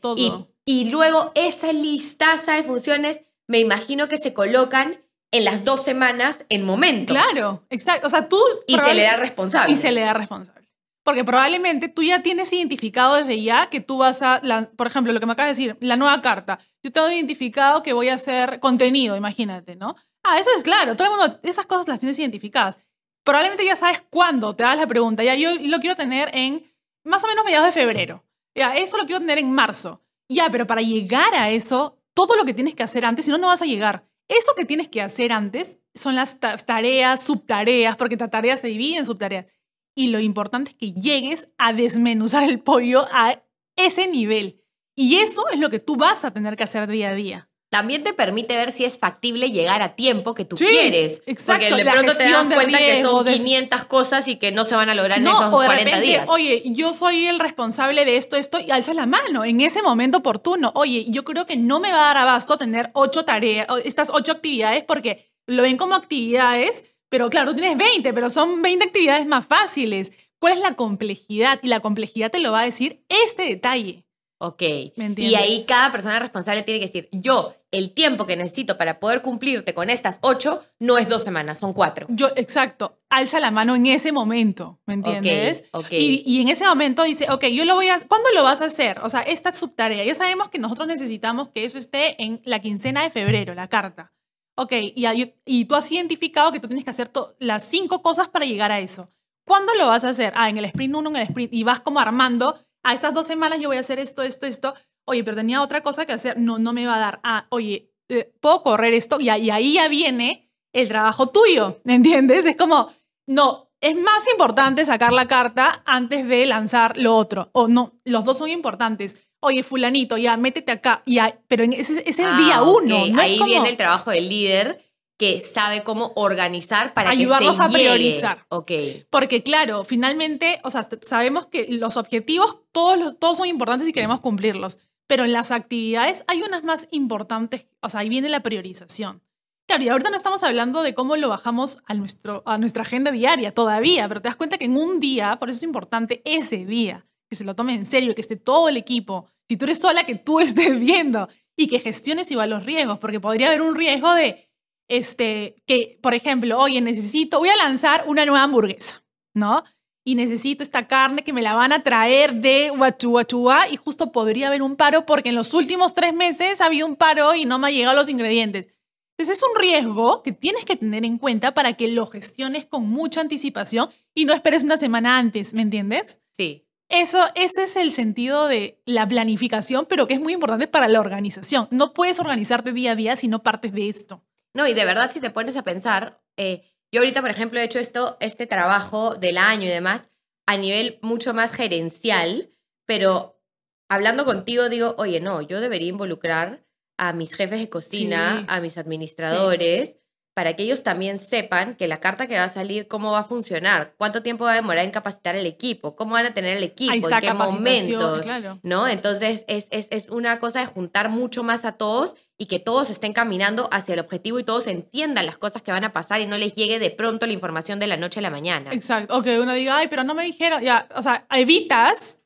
todo. Y, y luego esa listaza de funciones, me imagino que se colocan en las dos semanas en momentos. Claro, exacto. O sea, tú... Y se le da responsable. Y se le da responsable. Porque probablemente tú ya tienes identificado desde ya que tú vas a, la- por ejemplo, lo que me acabas de decir, la nueva carta. Yo tengo identificado que voy a hacer contenido, imagínate, ¿no? Ah, eso es claro, todo el mundo, esas cosas las tienes identificadas. Probablemente ya sabes cuándo te hagas la pregunta. Ya, yo lo quiero tener en más o menos mediados de febrero. Ya, eso lo quiero tener en marzo. Ya, pero para llegar a eso, todo lo que tienes que hacer antes, si no, no vas a llegar. Eso que tienes que hacer antes son las ta- tareas, subtareas, porque la tarea se divide en subtareas. Y lo importante es que llegues a desmenuzar el pollo a ese nivel. Y eso es lo que tú vas a tener que hacer día a día. También te permite ver si es factible llegar a tiempo que tú Sí, quieres. exacto, Porque de la pronto te das cuenta que riesgo, son de- 500 cosas y que no se van a lograr en no, esos o de 40 repente, días. oye, yo soy el responsable de esto, esto, y alzas la mano en ese momento oportuno. Oye, yo creo que no me va a dar abasto tener ocho tareas, estas ocho actividades, porque lo ven como actividades, pero claro, tú tienes 20, pero son 20 actividades más fáciles. ¿Cuál es la complejidad? Y la complejidad te lo va a decir este detalle. Ok. ¿Me Y entiendes? ahí cada persona responsable tiene que decir, yo, el tiempo que necesito para poder cumplirte con estas ocho no es dos semanas, son cuatro. Yo, exacto, alza la mano en ese momento, ¿me entiendes? Ok, ok. Y, y en ese momento dice, ok, yo lo voy a... ¿Cuándo lo vas a hacer? O sea, esta subtarea. Ya sabemos que nosotros necesitamos que eso esté en la quincena de febrero, la carta. Ok, y, tú has identificado que tú tienes que hacer las cinco cosas para llegar a eso. ¿Cuándo lo vas a hacer? Ah, en el sprint 1, en el sprint. Y vas como armando, a estas dos semanas yo voy a hacer esto, esto, esto. Oye, pero tenía otra cosa que hacer. No, no me va a dar. Ah, oye, eh, puedo correr esto. Y, y ahí ya viene el trabajo tuyo, ¿me entiendes? Es como, no, es más importante sacar la carta antes de lanzar lo otro. O no, los dos son importantes. Oye, fulanito, ya, métete acá. Ya, pero en ese, es el Ah, día uno. No Ahí es como, viene el trabajo del líder que sabe cómo organizar para Ayudarlos que se a llegue. priorizar. Ok. Porque claro, finalmente, o sea, sabemos que los objetivos todos, los, todos son importantes y queremos cumplirlos, pero en las actividades hay unas más importantes, o sea, ahí viene la priorización. Claro, y ahorita no estamos hablando de cómo lo bajamos a, nuestro, a nuestra agenda diaria todavía, pero te das cuenta que en un día, por eso es importante ese día, que se lo tome en serio, que esté todo el equipo, si tú eres sola, que tú <laughs> estés viendo y que gestiones igual los riesgos, porque podría haber un riesgo de, este, que, por ejemplo, oye, necesito, voy a lanzar una nueva hamburguesa, ¿no? Y necesito esta carne que me la van a traer de Huachuachua y justo podría haber un paro porque en los últimos tres meses ha habido un paro y no me han llegado los ingredientes. Entonces es un riesgo que tienes que tener en cuenta para que lo gestiones con mucha anticipación y no esperes una semana antes, ¿me entiendes? Sí. Eso, ese es el sentido de la planificación, pero que es muy importante para la organización. No puedes organizarte día a día si no partes de esto. No, y de verdad, si te pones a pensar, eh, yo ahorita, por ejemplo, he hecho esto, este trabajo del año y demás a nivel mucho más gerencial, pero hablando contigo digo, oye, no, yo debería involucrar a mis jefes de cocina, Sí. a mis administradores, para que ellos también sepan que la carta que va a salir, cómo va a funcionar, cuánto tiempo va a demorar en capacitar el equipo, cómo van a tener el equipo, en qué momentos. claro. ¿no? Entonces es, es, es una cosa de juntar mucho más a todos y que todos estén caminando hacia el objetivo y todos entiendan las cosas que van a pasar y no les llegue de pronto la información de la noche a la mañana. Exacto. O que uno diga, ay, pero no me dijeron. Ya, o sea, evitas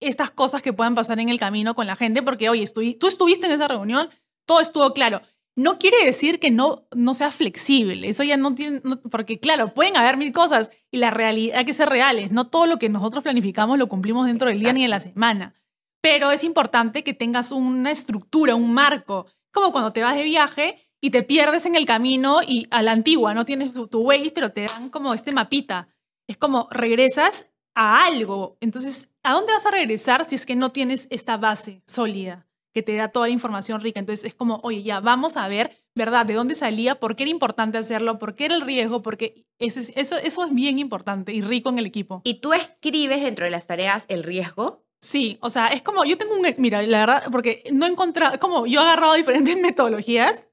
estas cosas que puedan pasar en el camino con la gente porque, oye, tú estuviste en esa reunión, todo estuvo claro. No quiere decir que no, no sea flexible. Eso ya no tiene. no- porque, claro, pueden haber mil cosas y la realidad hay que ser reales. No todo lo que nosotros planificamos lo cumplimos dentro del día ni de la semana. Pero es importante que tengas una estructura, un marco. Como cuando te vas de viaje y te pierdes en el camino y a la antigua no tienes tu, tu Waze, pero te dan como este mapita. Es como regresas a algo. Entonces, ¿a dónde vas a regresar si es que no tienes esta base sólida que te da toda la información rica? Entonces, es como, oye, ya vamos a ver, ¿verdad? ¿De dónde salía? ¿Por qué era importante hacerlo? ¿Por qué era el riesgo? Porque ese eso, eso es bien importante y rico en el equipo. ¿Y tú escribes dentro de las tareas el riesgo? Sí, o sea, es como, yo tengo un, mira, la verdad, porque no he encontrado, como yo he agarrado diferentes <laughs> metodologías,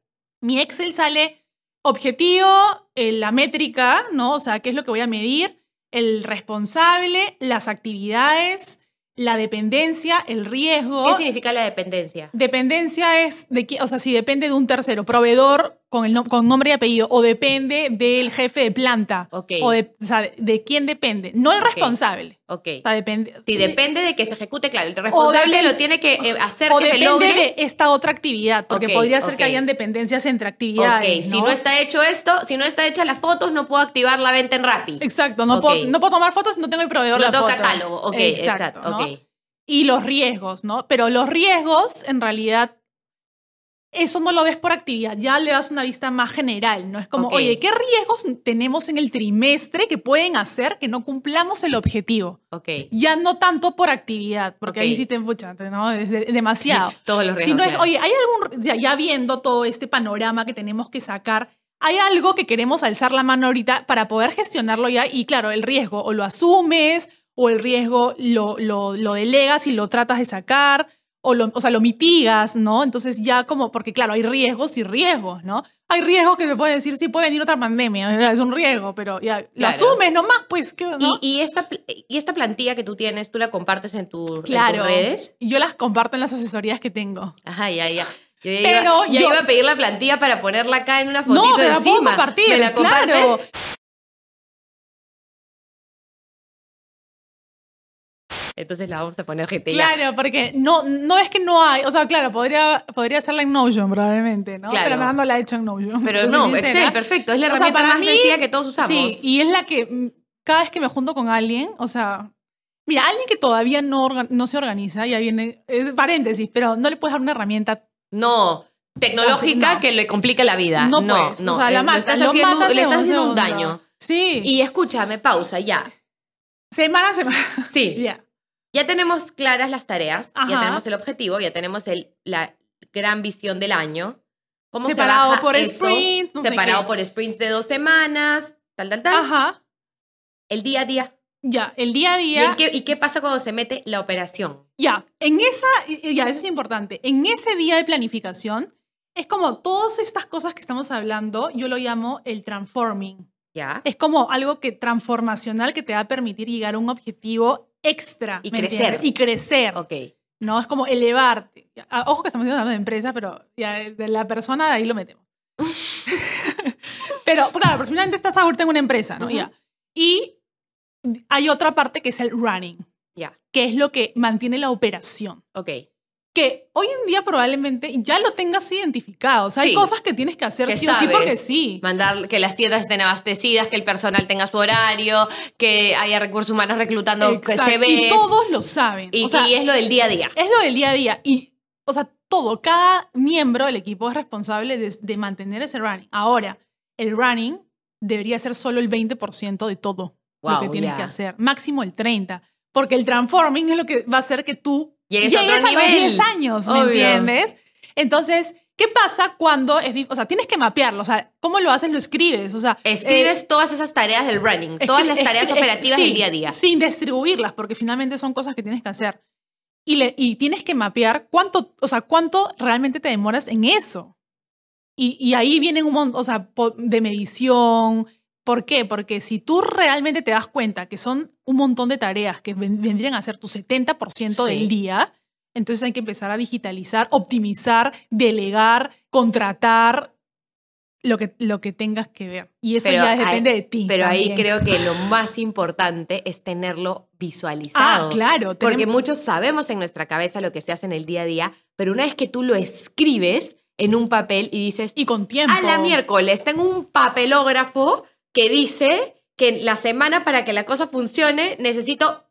mi Excel sale objetivo, eh, la métrica, ¿no? O sea, qué es lo que voy a medir, el responsable, las actividades, la dependencia, el riesgo. ¿Qué significa la dependencia? Dependencia es de o sea, si depende de un tercero, proveedor con, el nom- con nombre y apellido, o depende del jefe de planta, Ok. o de, o sea, de quién depende, no el responsable. Ok. O sea, depende. Si depende de que se ejecute, claro, el responsable lo tiene que eh, hacer o que se depende logre. de esta otra actividad, porque podría ser que hayan dependencias entre Ok, actividades. si no está hecho esto, si no está hecha las fotos, no puedo activar la venta en Rappi. Exacto, no, puedo, no puedo tomar fotos, no tengo el proveedor No de la tengo foto. catálogo. Ok, exacto. ¿no? ok. Y los riesgos, ¿no? Pero los riesgos, en realidad, eso no lo ves por actividad, ya le das una vista más general, ¿no? Es como, oye, ¿qué riesgos tenemos en el trimestre que pueden hacer que no cumplamos el objetivo? Ok. Ya no tanto por actividad, porque ahí sí te empuchan, ¿no? Es de- demasiado. <laughs> Todos los riesgos. Si no es, claro. oye, hay algún, ya, ya viendo todo este panorama que tenemos que sacar, hay algo que queremos alzar la mano ahorita para poder gestionarlo ya y claro, el riesgo o lo asumes o el riesgo lo, lo, lo delegas y lo tratas de sacar o, lo, o sea, lo mitigas, ¿no? Entonces ya como, porque claro, hay riesgos y riesgos, ¿no? Hay riesgos que te pueden decir, sí, puede venir otra pandemia, <laughs> es un riesgo, pero ya lo Claro. asumes nomás, pues, ¿qué, no? ¿Y, y esta, y esta plantilla que tú tienes, tú la compartes en, tu, en tus claro, redes. y yo las comparto en las asesorías que tengo. Ajá, ya, ya. Yo ya, Pero iba, ya yo- iba a pedir la plantilla para ponerla acá en una fotito No, pero la puedo encima. compartir, ¿Me la compartes? claro. Entonces la vamos a poner GTA. Claro, porque no, no es que no hay, o sea, claro, podría, podría hacerla en Notion probablemente, ¿no? Claro. Pero no la he hecho en Notion. Pero no, sincera. Excel, perfecto. Es la O sea, herramienta para más mí, sencilla que todos usamos. Sí, y es la que cada vez que me junto con alguien, o sea, mira, alguien que todavía no, no se organiza, ya viene, es paréntesis, pero no le puedes dar una herramienta. No, tecnológica no. que le complique la vida. No, No, puedes. no. o sea, eh, la le matas, estás lo haciendo, matas le estás un haciendo un daño. Sí. Y escúchame, pausa, ya. semana a semana. Sí. <laughs> Ya. Ya tenemos claras las tareas, ya Ajá. tenemos el objetivo, ya tenemos el, la gran visión del año. ¿Cómo Separado se por eso? sprints, no Separado por sprints de dos semanas, tal, tal, tal. Ajá. El día a día. Ya, el día a ¿Y, día. en qué, ¿Y qué pasa cuando se mete la operación? Ya, en esa, y- ya, eso es importante. En ese día de planificación, es como todas estas cosas que estamos hablando, yo lo llamo el transforming. ¿Ya? Es como algo que transformacional que te va a permitir llegar a un objetivo extra. Y ¿me crecer. entiendes? Y crecer. Ok. No, es como elevarte. Ojo que estamos hablando de empresa, pero ya de la persona de ahí lo metemos. <laughs> pero claro, porque finalmente estás ahorita en una empresa, ¿no? Ya. Y hay otra parte que es el running, Ya. que es lo que mantiene la operación. Ok. Que hoy en día probablemente ya lo tengas identificado. O sea, hay cosas que tienes que hacer Que sí o sí porque sí. Mandar que las tiendas estén abastecidas, que el personal tenga su horario, que haya recursos humanos reclutando Exacto. que se ve. Y todos lo saben. Y, o sea, y es lo del día a día. es lo del día a día. Y, o sea, todo, cada miembro del equipo es responsable de, de mantener ese running. Ahora, el running debería ser solo el 20% de todo lo que tienes que hacer. Máximo el 30%. Porque el transforming es lo que va a hacer que tú Llegues a otro los nivel. 10 años, ¿me Obvio. entiendes? Entonces, ¿qué pasa cuando es O sea, tienes que mapearlo. O sea, ¿cómo lo haces? Lo escribes. O sea, Escribes eh, todas esas tareas del running, todas las tareas operativas sí, del día a día. Sin distribuirlas, porque finalmente son cosas que tienes que hacer. Y, le- y tienes que mapear cuánto, o sea, cuánto realmente te demoras en eso. Y, y ahí vienen un montón, o sea, de medición. ¿Por qué? Porque si tú realmente te das cuenta que son un montón de tareas que ven- vendrían a ser tu 70% Sí. del día, entonces hay que empezar a digitalizar, optimizar, delegar, contratar lo que, lo que tengas que ver. Y eso Pero ya ahí- depende de ti. Pero ahí también. creo que lo más importante es tenerlo visualizado. Ah, claro. Porque tenemos- muchos sabemos en nuestra cabeza lo que se hace en el día a día, pero una vez que tú lo escribes en un papel y dices, y con tiempo. a la miércoles tengo un papelógrafo que dice que la semana para que la cosa funcione necesito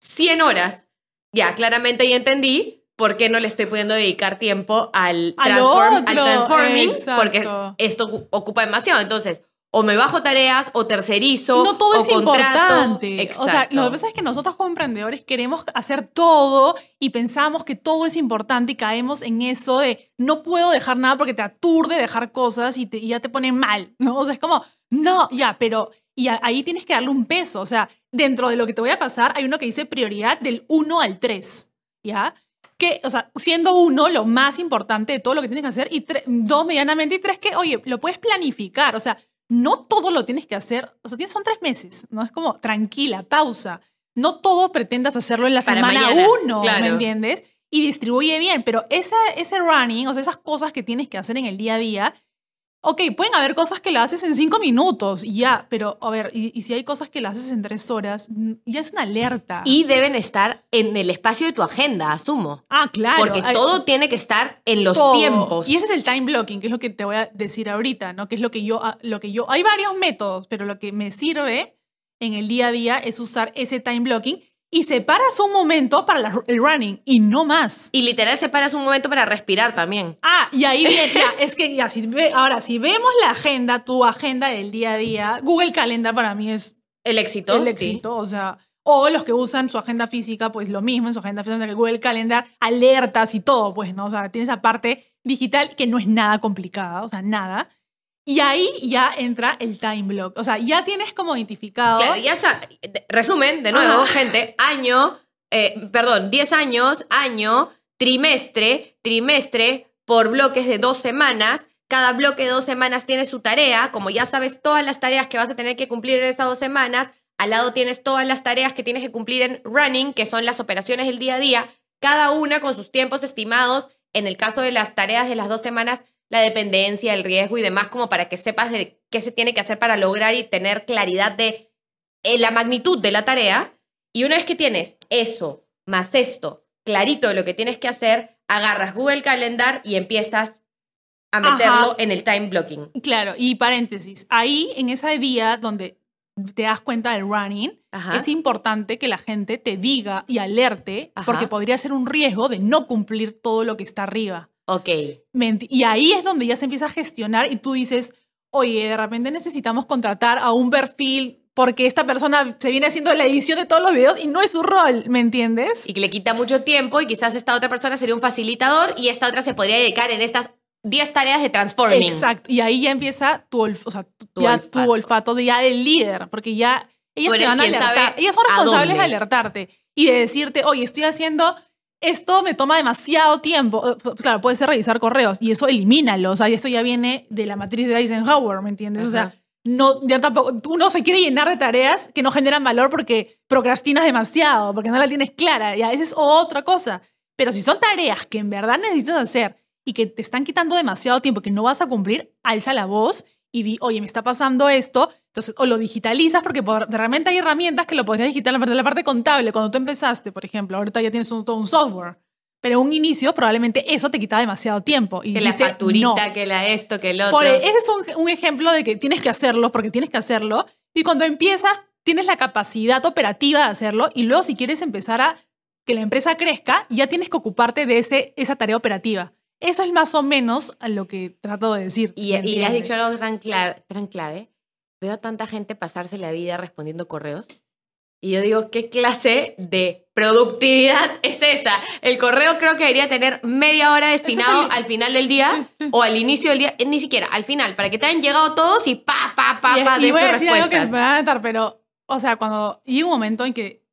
100 horas. Ya, claramente ya entendí por qué no le estoy pudiendo dedicar tiempo al, transform- al transforming, exacto. porque esto ocu- ocupa demasiado. Entonces, o me bajo tareas, o tercerizo, no todo o es contrato. importante. O sea, Exacto. lo que pasa es que nosotros como emprendedores queremos hacer todo y pensamos que todo es importante y caemos en eso de no puedo dejar nada porque te aturde dejar cosas y, te- y ya te pone mal, ¿no? O sea, es como, no, ya, pero y a- ahí tienes que darle un peso. O sea, dentro de lo que te voy a pasar hay uno que dice prioridad del 1 al 3, ¿ya? Que, o sea, siendo uno lo más importante de todo lo que tienes que hacer y dos medianamente y tres que, oye, lo puedes planificar. O sea, no todo lo tienes que hacer, o sea, tienes, son tres meses, ¿no? Es como tranquila, pausa. No todo pretendas hacerlo en la Para semana mañana, uno, claro. ¿me entiendes? Y distribuye bien, pero esa, ese running, o sea, esas cosas que tienes que hacer en el día a día, ok, pueden haber cosas que las haces en cinco minutos y ya, pero a ver, y, y si hay cosas que las haces en tres horas, ya es una alerta. Y deben estar en el espacio de tu agenda, asumo. ah, claro. Porque hay- todo tiene que estar en los todo. tiempos. Y ese es el time blocking, que es lo que te voy a decir ahorita, ¿no? Que es lo que yo, ah, lo que yo, hay varios métodos, pero lo que me sirve en el día a día es usar ese time blocking y separas un momento para la- el running y no más. Y literal separas un momento para respirar también. Ah, y ahí viene, <laughs> ya, es que ya, si ve- ahora, si vemos la agenda, tu agenda del día a día, Google Calendar para mí es El éxito. el sí. éxito, o sea, o los que usan su agenda física, pues lo mismo en su agenda física que Google Calendar, alertas y todo, pues, ¿no? O sea, tiene esa parte digital que no es nada complicada, o sea, nada. Y ahí ya entra el time block, o sea, ya tienes como identificado. Claro, ya Resumen, de nuevo, Ajá. gente. Año, eh, perdón, 10 años, año, trimestre, trimestre por bloques de dos semanas. Cada bloque de dos semanas tiene su tarea. Como ya sabes todas las tareas que vas a tener que cumplir en esas dos semanas, al lado tienes todas las tareas que tienes que cumplir en running, que son las operaciones del día a día, cada una con sus tiempos estimados. En el caso de las tareas de las dos semanas, la dependencia, el riesgo y demás, como para que sepas de qué se tiene que hacer para lograr y tener claridad de eh, la magnitud de la tarea. Y una vez que tienes eso más esto, clarito de lo que tienes que hacer, agarras Google Calendar y empiezas a meterlo Ajá. en el time blocking. Claro, y paréntesis, ahí en ese día donde te das cuenta del running, Ajá. es importante que la gente te diga y alerte, Ajá. porque podría ser un riesgo de no cumplir todo lo que está arriba. Ok. ¿Me enti- Y ahí es donde ya se empieza a gestionar y tú dices, oye, de repente necesitamos contratar a un perfil porque esta persona se viene haciendo la edición de todos los videos y no es su rol, ¿me entiendes? Y que le quita mucho tiempo y quizás esta otra persona sería un facilitador y esta otra se podría dedicar en estas 10 tareas de transforming. Exacto. Y ahí ya empieza tu, olf- o sea, tu, Tu ya olfato. tu olfato de ya del líder, porque ya ellas eres van a alertar. Ellas son responsables de alertarte y de decirte, oye, estoy haciendo esto, me toma demasiado tiempo. Eh, Claro, puede ser revisar correos y eso elimínalo. O sea, y eso ya viene de la matriz de Eisenhower, ¿me entiendes? O sea, no, ya tampoco, uno se quiere llenar de tareas que no generan valor porque procrastinas demasiado, porque no la tienes clara. Ya, esa es otra cosa. Pero si son tareas que en verdad necesitas hacer y que te están quitando demasiado tiempo que no vas a cumplir, alza la voz y di, oye, me está pasando esto. Entonces, o lo digitalizas porque por, de repente hay herramientas que lo podrías digitalizar. La parte contable, cuando tú empezaste, por ejemplo, ahorita ya tienes un, todo un software. Pero en un inicio probablemente eso te quitaba demasiado tiempo. Y Que la facturita, no. que la esto, que el otro. Por, ese es un, un ejemplo de que tienes que hacerlo porque tienes que hacerlo. Y cuando empiezas, tienes la capacidad operativa de hacerlo. Y luego, si quieres empezar a que la empresa crezca, ya tienes que ocuparte de ese, esa tarea operativa. Eso es más o menos a lo que trato de decir. Y, ¿me y has dicho algo tan clave, tan clave. Veo a tanta gente pasarse la vida respondiendo correos. Y yo digo, ¿qué clase de productividad es esa? El correo creo que debería tener media hora destinado el- al final del día <laughs> o al inicio del día, eh, ni siquiera, al final, para que te hayan llegado todos y pa, pa, pa, Y, pa, y de voy a decir algo que me respuestas. va a matar, pero, o sea, cuando llega un momento en que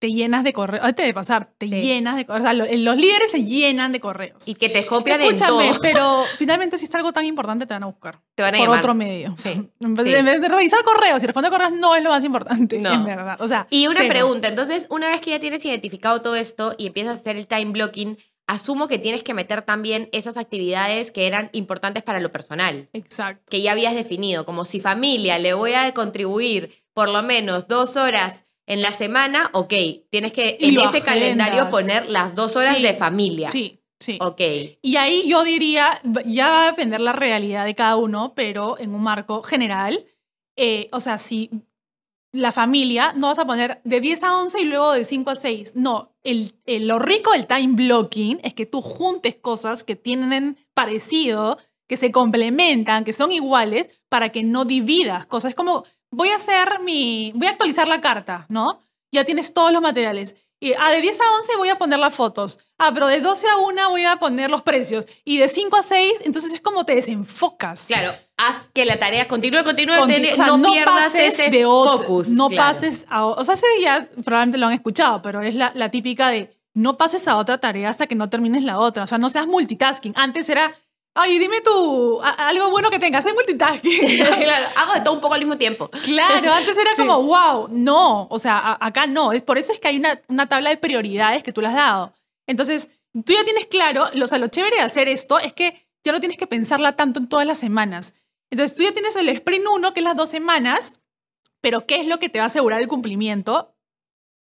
te llenas de correos, antes de pasar, te Sí. llenas de correos. O sea, lo- los líderes se llenan de correos. Y que te copian en Escúchame, todo. pero finalmente si es algo tan importante te van a buscar. Te van a por llamar. otro medio. Sí, <laughs> En vez, sí. de, en vez de revisar correos y responder correos no es lo más importante, No. en verdad. O sea, Y una cero. pregunta, entonces, una vez que ya tienes identificado todo esto y empiezas a hacer el time blocking, asumo que tienes que meter también esas actividades que eran importantes para lo personal, Exacto. que ya habías definido, como si familia le voy a contribuir por lo menos dos horas en la semana, ok, tienes que Y en ese agendas. calendario poner las dos horas Sí, de familia. Sí, sí. Ok, Y ahí yo diría, ya va a depender la realidad de cada uno, pero en un marco general, eh, o sea, si la familia no vas a poner de 10 a 11 y luego de 5 a 6. No, el, el- lo rico del time blocking es que tú juntes cosas que tienen parecido, que se complementan, que son iguales, para que no dividas cosas. Es como, voy a hacer mi, voy a actualizar la carta, ¿no? Ya tienes todos los materiales. Y, ah, de 10 a 11 voy a poner las fotos. Ah, pero de 12 a 1 voy a poner los precios. Y de 5 a 6, entonces es como te desenfocas. claro, haz que la tarea continúe, continúe, Conti- ten- o sea, no, pierdas pases ese de otro, focus. No claro. pases a... O sea, ese ya probablemente lo han escuchado, pero es la, la típica de no pases a otra tarea hasta que no termines la otra. O sea, no seas multitasking. Antes era, ay, dime tú algo bueno que tengas. Haz multitasking. <laughs> claro, hago de todo un poco al mismo tiempo. Claro, antes era Sí. como, wow, no, o sea, a- acá no. Es por eso es que hay una, una tabla de prioridades que tú le has dado. Entonces, tú ya tienes claro, lo, o sea, lo chévere de hacer esto es que ya no tienes que pensarla tanto en todas las semanas. Entonces, tú ya tienes el sprint 1, que es las dos semanas, pero ¿qué es lo que te va a asegurar el cumplimiento?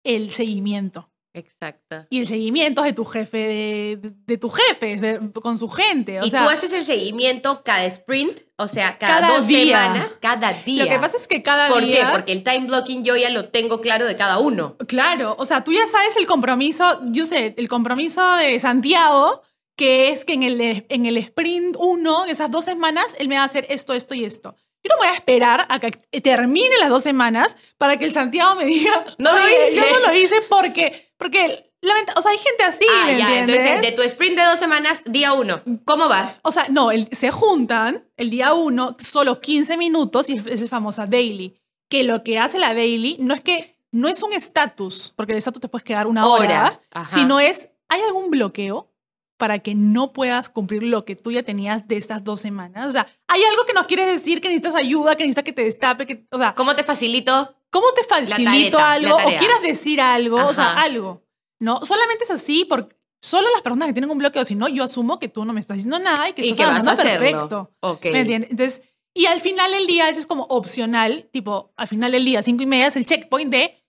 El seguimiento. Exacto. Y el seguimiento es de tu jefe, de, de tu jefe, de- con su gente. O y sea, tú haces el seguimiento cada sprint, o sea, cada, Cada dos día. semanas, cada día. lo que pasa es que cada ¿Por día... qué? Porque el time blocking yo ya lo tengo claro de cada uno. Claro, o sea, tú ya sabes el compromiso, yo sé, el compromiso de Santiago, que es que en el, en el sprint 1, esas dos semanas, él me va a hacer esto, esto y esto. Yo no voy a esperar a que termine las dos semanas para que el Santiago me diga, No lo "Oye, hice". Yo no lo hice porque, porque lamenta- o sea, hay gente así, ah, ¿me ya. entiendes? Entonces, de tu sprint de dos semanas, día uno. ¿Cómo vas? O sea, no, el- se juntan el día uno, solo 15 minutos, y es, es famosa daily. Que lo que hace la daily no es que, no es un estatus, porque el estatus te puedes quedar una hora, Horas, ajá. sino es, ¿hay algún bloqueo para que no puedas cumplir lo que tú ya tenías de estas dos semanas? O sea, ¿hay algo que nos quieres decir, que necesitas ayuda, que necesitas que te destape? Que, o sea, ¿Cómo te facilito? ¿cómo te facilito tareta, algo o quieras decir algo? O sea, Ajá. algo. No, solamente es así porque solo las personas que tienen un bloqueo, si no, yo asumo que tú no me estás diciendo nada y que y estás que vas a perfecto. Ok. ¿Me entiendes? Entonces, y al final del día, eso es como opcional, tipo, al final del día, cinco y media, es el checkpoint de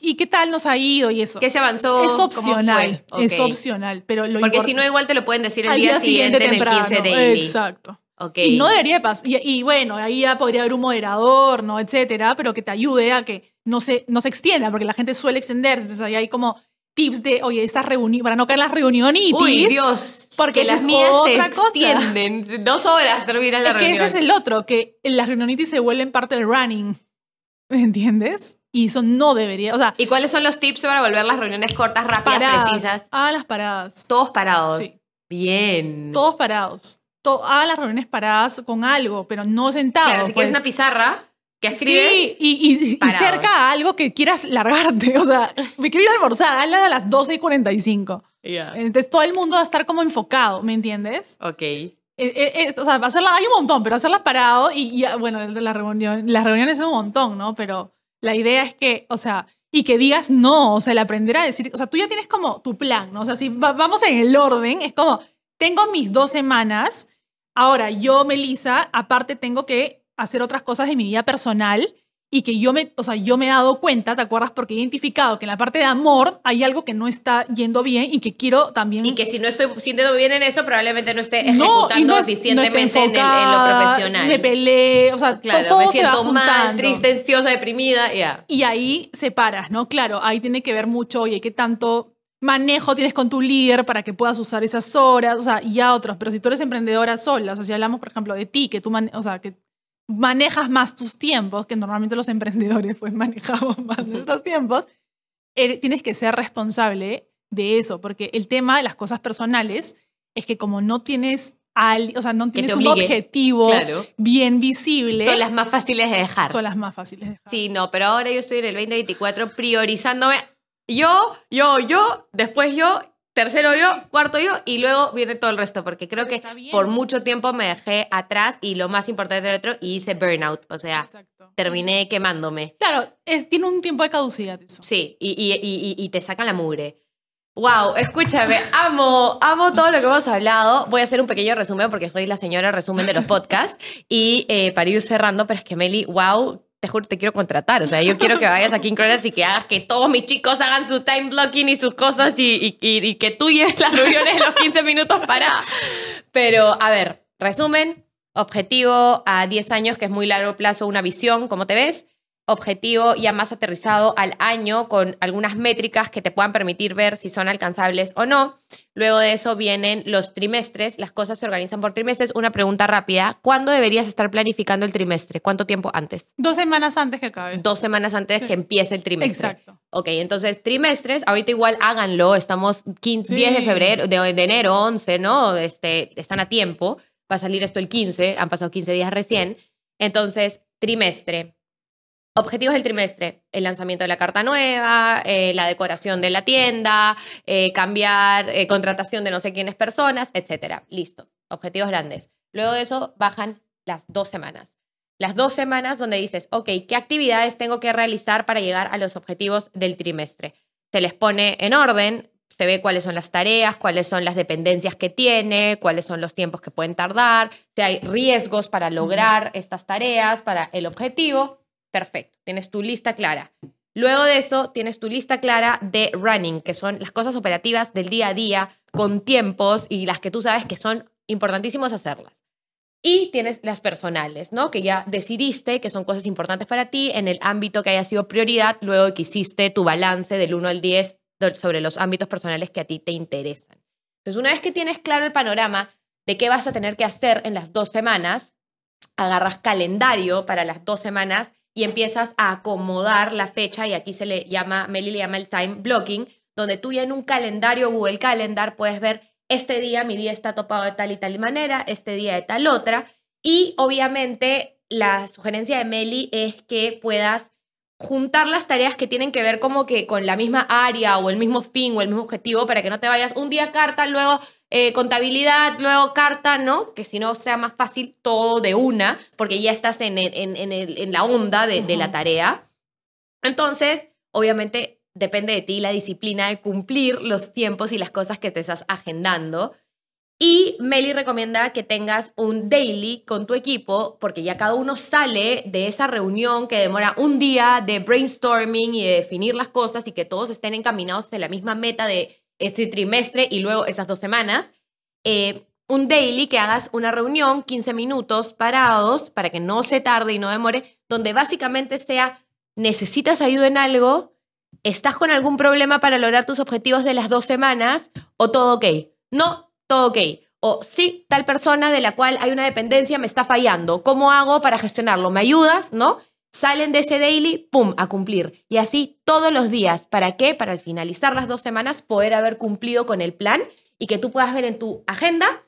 ¿y qué tal nos ha ido? Y eso. ¿Qué se avanzó? es ¿Cómo opcional, fue? es opcional, pero lo Porque si no, igual te lo pueden decir el al día, siguiente, en el temprano, 15 daily. Exacto. Ok. Y no debería de pasar. Y, y bueno, ahí ya podría haber un moderador, ¿no? Etcétera, pero que te ayude a que no se, no se extienda, porque la gente suele extenderse. Entonces ahí hay como tips de, oye, estas reuniones, para no caer en las reunionitis. Uy, Dios. porque que las es mías se otra cosa. extienden. Dos horas termina la Es que reunión. ese es el otro, que las reunionitis se vuelven parte del running. ¿Me entiendes? Y eso no debería. O sea, ¿Y cuáles son los tips para volver las reuniones cortas, rápidas, paradas. precisas? Hagan las paradas. Todos parados. Sí. Bien. Todos parados. To- hagan las reuniones paradas con algo, pero no sentados. Claro, si quieres pues. una pizarra que escribes. Sí, y, y- y cerca a algo que quieras largarte. <laughs> O sea, me quiero ir a almorzar, hazla a las 12 y 45. Ya. Entonces todo el mundo va a estar como enfocado, ¿me entiendes? Ok. Eh, eh, es- o sea, hacerla, hay un montón, pero hacerlas parado y, y, bueno, la reunión, las reuniones es un montón, ¿no? Pero la idea es que, o sea, y que digas no, o sea, el aprender a decir, o sea, tú ya tienes como tu plan, ¿no? O sea, si va- vamos en el orden, es como, tengo mis dos semanas, ahora yo, Melissa, aparte tengo que hacer otras cosas de mi vida personal y que yo me, o sea, yo me he dado cuenta, ¿te acuerdas? Porque he identificado que en la parte de amor hay algo que no está yendo bien y que quiero también Y que si no estoy sintiendo bien en eso, probablemente no esté no, ejecutando no no eficientemente está en, el- en lo profesional. Me peleé, o sea, Claro, todo me se va mal, juntando. triste, ansiosa, deprimida, ya. Y ahí separas, ¿no? Claro, ahí tiene que ver mucho, oye, qué tanto manejo tienes con tu líder para que puedas usar esas horas, o sea, y ya otros. Pero si tú eres emprendedora sola, o sea, si hablamos, por ejemplo, de ti, que tú, o sea, que manejas más tus tiempos, que normalmente los emprendedores pues <laughs> manejamos más nuestros tiempos, eres- tienes que ser responsable de eso, porque el tema de las cosas personales es que como no tienes, al, o sea, no tienes un objetivo Claro. bien visible, Son las más fáciles de dejar. son las más fáciles de dejar. Sí, no, pero ahora yo estoy en el 2024 priorizándome yo, yo, yo, después yo, tercero yo, cuarto yo y luego viene todo el resto, porque creo Pero que por mucho tiempo me dejé atrás y lo más importante del otro y hice burnout, o sea, Exacto. terminé quemándome. Claro, es, tiene un tiempo de caducidad eso. Sí, y, y, y, y- y te sacan la mugre. Wow, escúchame, amo, amo todo lo que hemos hablado. Voy a hacer un pequeño resumen porque soy la señora resumen de los podcasts. Y eh, para ir cerrando, pero es que Meli, wow, te juro, te quiero contratar. O sea, yo quiero que vayas a King Credits y que hagas que todos mis chicos hagan su time blocking y sus cosas y, y- que tú lleves las reuniones en los 15 minutos para. Pero, a ver, resumen, objetivo a 10 años, que es muy largo plazo, una visión, ¿cómo te ves? Objetivo ya más aterrizado al año con algunas métricas que te puedan permitir ver si son alcanzables o no. Luego de eso vienen los trimestres, las cosas se organizan por trimestres. Una pregunta rápida, ¿cuándo deberías estar planificando el trimestre? ¿Cuánto tiempo antes? Dos semanas antes que acabe. Dos semanas antes Sí. que empiece el trimestre. Exacto. Ok, entonces trimestres, ahorita igual háganlo, estamos 15, Sí. 10 de febrero, de, de enero, 11, ¿no? Este, están a tiempo, va a salir esto el 15, han pasado 15 días recién. Entonces, trimestre. Objetivos del trimestre, el lanzamiento de la carta nueva, eh, la decoración de la tienda, eh, cambiar, eh, contratación de no sé quiénes personas, etcétera. Listo, objetivos grandes. Luego de eso bajan las dos semanas. Las dos semanas donde dices, ok, ¿qué actividades tengo que realizar para llegar a los objetivos del trimestre? Se les pone en orden, se ve cuáles son las tareas, cuáles son las dependencias que tiene, cuáles son los tiempos que pueden tardar, si hay riesgos para lograr estas tareas, para el objetivo. Perfecto, tienes tu lista clara. Luego de eso, tienes tu lista clara de running, que son las cosas operativas del día a día, con tiempos y las que tú sabes que son importantísimos hacerlas. Y tienes las personales, ¿no? Que ya decidiste que son cosas importantes para ti en el ámbito que haya sido prioridad, luego que hiciste tu balance del 1 al 10 do- sobre los ámbitos personales que a ti te interesan. Entonces, una vez que tienes claro el panorama de qué vas a tener que hacer en las dos semanas, agarras calendario para las dos semanas y empiezas a acomodar la fecha, y aquí se le llama, Meli le llama el time blocking, donde tú ya en un calendario Google Calendar puedes ver este día mi día está topado de tal y tal manera, este día de tal otra, y obviamente la sugerencia de Meli es que puedas juntar las tareas que tienen que ver como que con la misma área o el mismo fin o el mismo objetivo para que no te vayas un día carta, luego eh, contabilidad, luego carta, ¿no? Que si no sea más fácil todo de una, porque ya estás en, el- en, en el- en la onda de, de la tarea. Entonces, obviamente, depende de ti la disciplina de cumplir los tiempos y las cosas que te estás agendando. Y Meli recomienda que tengas un daily con tu equipo, porque ya cada uno sale de esa reunión que demora un día de brainstorming y de definir las cosas y que todos estén encaminados hacia la misma meta de este trimestre y luego esas dos semanas. Eh, un daily que hagas una reunión, 15 minutos parados, para que no se tarde y no demore, donde básicamente sea, necesitas ayuda en algo, estás con algún problema para lograr tus objetivos de las dos semanas o todo ok. No, todo ok. O sí, tal persona de la cual hay una dependencia me está fallando. ¿Cómo hago para gestionarlo? ¿Me ayudas? ¿No? Salen de ese daily, ¡pum!, a cumplir. Y así todos los días. ¿Para qué? Para al finalizar las dos semanas poder haber cumplido con el plan y que tú puedas ver en tu agenda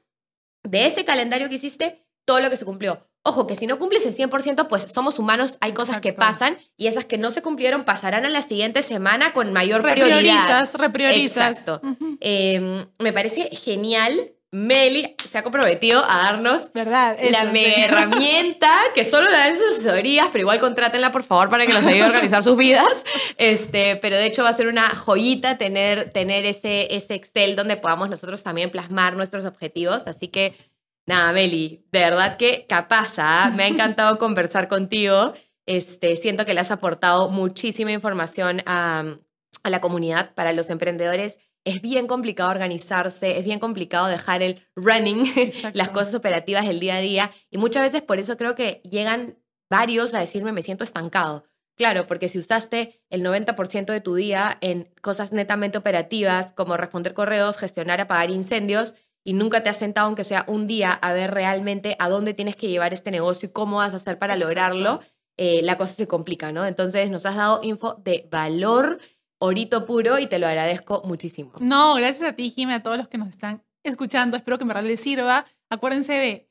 de ese calendario que hiciste todo lo que se cumplió. Ojo, que si no cumples el 100%, pues somos humanos, hay cosas que pasan y esas que no se cumplieron pasarán a la siguiente semana con mayor prioridad. Repriorizas, Exacto. Em, me parece genial. Meli se ha comprometido a darnos ¿verdad? la mega <laughs> herramienta que solo da en sus asesorías, pero igual contrátenla por favor para que los ayude a organizar sus vidas. Este, pero de hecho va a ser una joyita tener, tener ese, ese Excel donde podamos nosotros también plasmar nuestros objetivos. Así que Nada, Meli, de verdad que capaz, ¿ah? me ha encantado <laughs> conversar contigo. Este, siento que le has aportado muchísima información a, a la comunidad para los emprendedores. Es bien complicado organizarse, es bien complicado dejar el running, <laughs> las cosas operativas del día a día. Y muchas veces por eso creo que llegan varios a decirme, me siento estancado. Claro, porque si usaste el 90% de tu día en cosas netamente operativas, como responder correos, gestionar, apagar incendios, y nunca te has sentado, aunque sea un día, a ver realmente a dónde tienes que llevar este negocio y cómo vas a hacer para lograrlo, eh, la cosa se complica, ¿no? Entonces nos has dado info de valor, orito puro, y te lo agradezco muchísimo. No, gracias a ti, Jimmy, a todos los que nos están escuchando. Espero que en verdad les sirva. Acuérdense de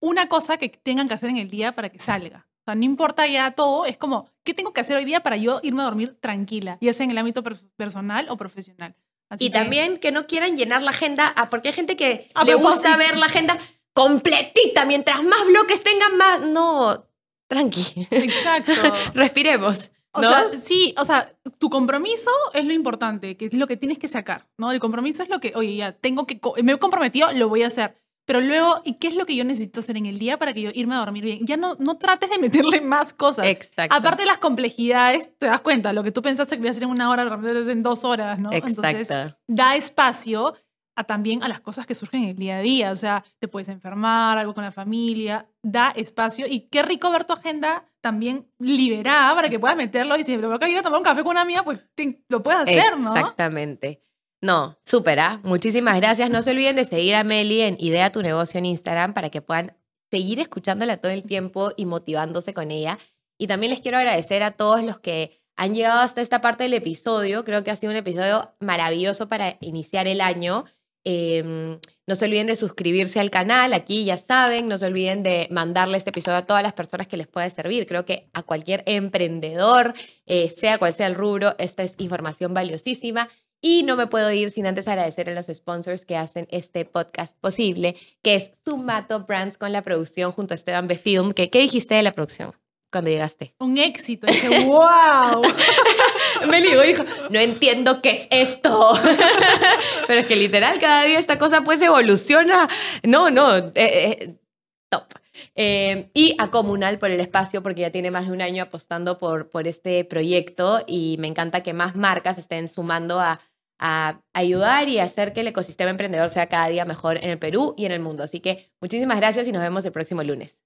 una cosa que tengan que hacer en el día para que salga. O sea, no importa ya todo, es como, ¿qué tengo que hacer hoy día para yo irme a dormir tranquila? Ya sea en el ámbito personal o profesional y también que no quieran llenar la agenda, ah, porque hay gente que le gusta ver la agenda completita, mientras más bloques tengan, más... No, tranqui. Exacto. <laughs> Respiremos. O sea, sí, o sea, tu compromiso es lo importante, que es lo que tienes que sacar, ¿no? El compromiso es lo que, oye, ya tengo que, me he comprometido, lo voy a hacer. Pero luego, ¿y qué es lo que yo necesito hacer en el día para que yo irme a dormir bien? Ya no, no trates de <laughs> meterle más cosas. Exacto. Aparte de las complejidades, te das cuenta, lo que tú pensaste que iba a hacer en una hora, lo en dos horas, ¿no? Exacto. Entonces, da espacio a también a las cosas que surgen en el día a día. O sea, te puedes enfermar, algo con la familia, da espacio. Y qué rico ver tu agenda también liberada para que puedas meterlo. Y si te voy a ir a tomar un café con una amiga, pues lo puedes hacer, ¿no? Exactamente. No, súper, ¿ah? Muchísimas gracias. No se olviden de seguir a Meli en Idea tu negocio en Instagram para que puedan seguir escuchándola todo el tiempo y motivándose con ella. Y también les quiero agradecer a todos los que han llegado hasta esta parte del episodio. Creo que ha sido un episodio maravilloso para iniciar el año. Em, no se olviden de suscribirse al canal, aquí ya saben, no se olviden de mandarle este episodio a todas las personas que les pueda servir. Creo que a cualquier emprendedor, eh, sea cual sea el rubro, esta es información valiosísima. Y no me puedo ir sin antes agradecer a los sponsors que hacen este podcast posible, que es Sumato Brands con la producción junto a Esteban B. Film. ¿Qué dijiste de la producción cuando llegaste? Un éxito. Dije, wow. <laughs> me dijo, no entiendo qué es esto. <laughs> Pero es que literal, cada día esta cosa pues evoluciona. No, no, eh, eh, top. Eh, y a Comunal por el espacio, porque ya tiene más de un año apostando por, por este proyecto y me encanta que más marcas estén sumando a, a ayudar y hacer que el ecosistema emprendedor sea cada día mejor en el Perú y en el mundo. Así que muchísimas gracias y nos vemos el próximo lunes.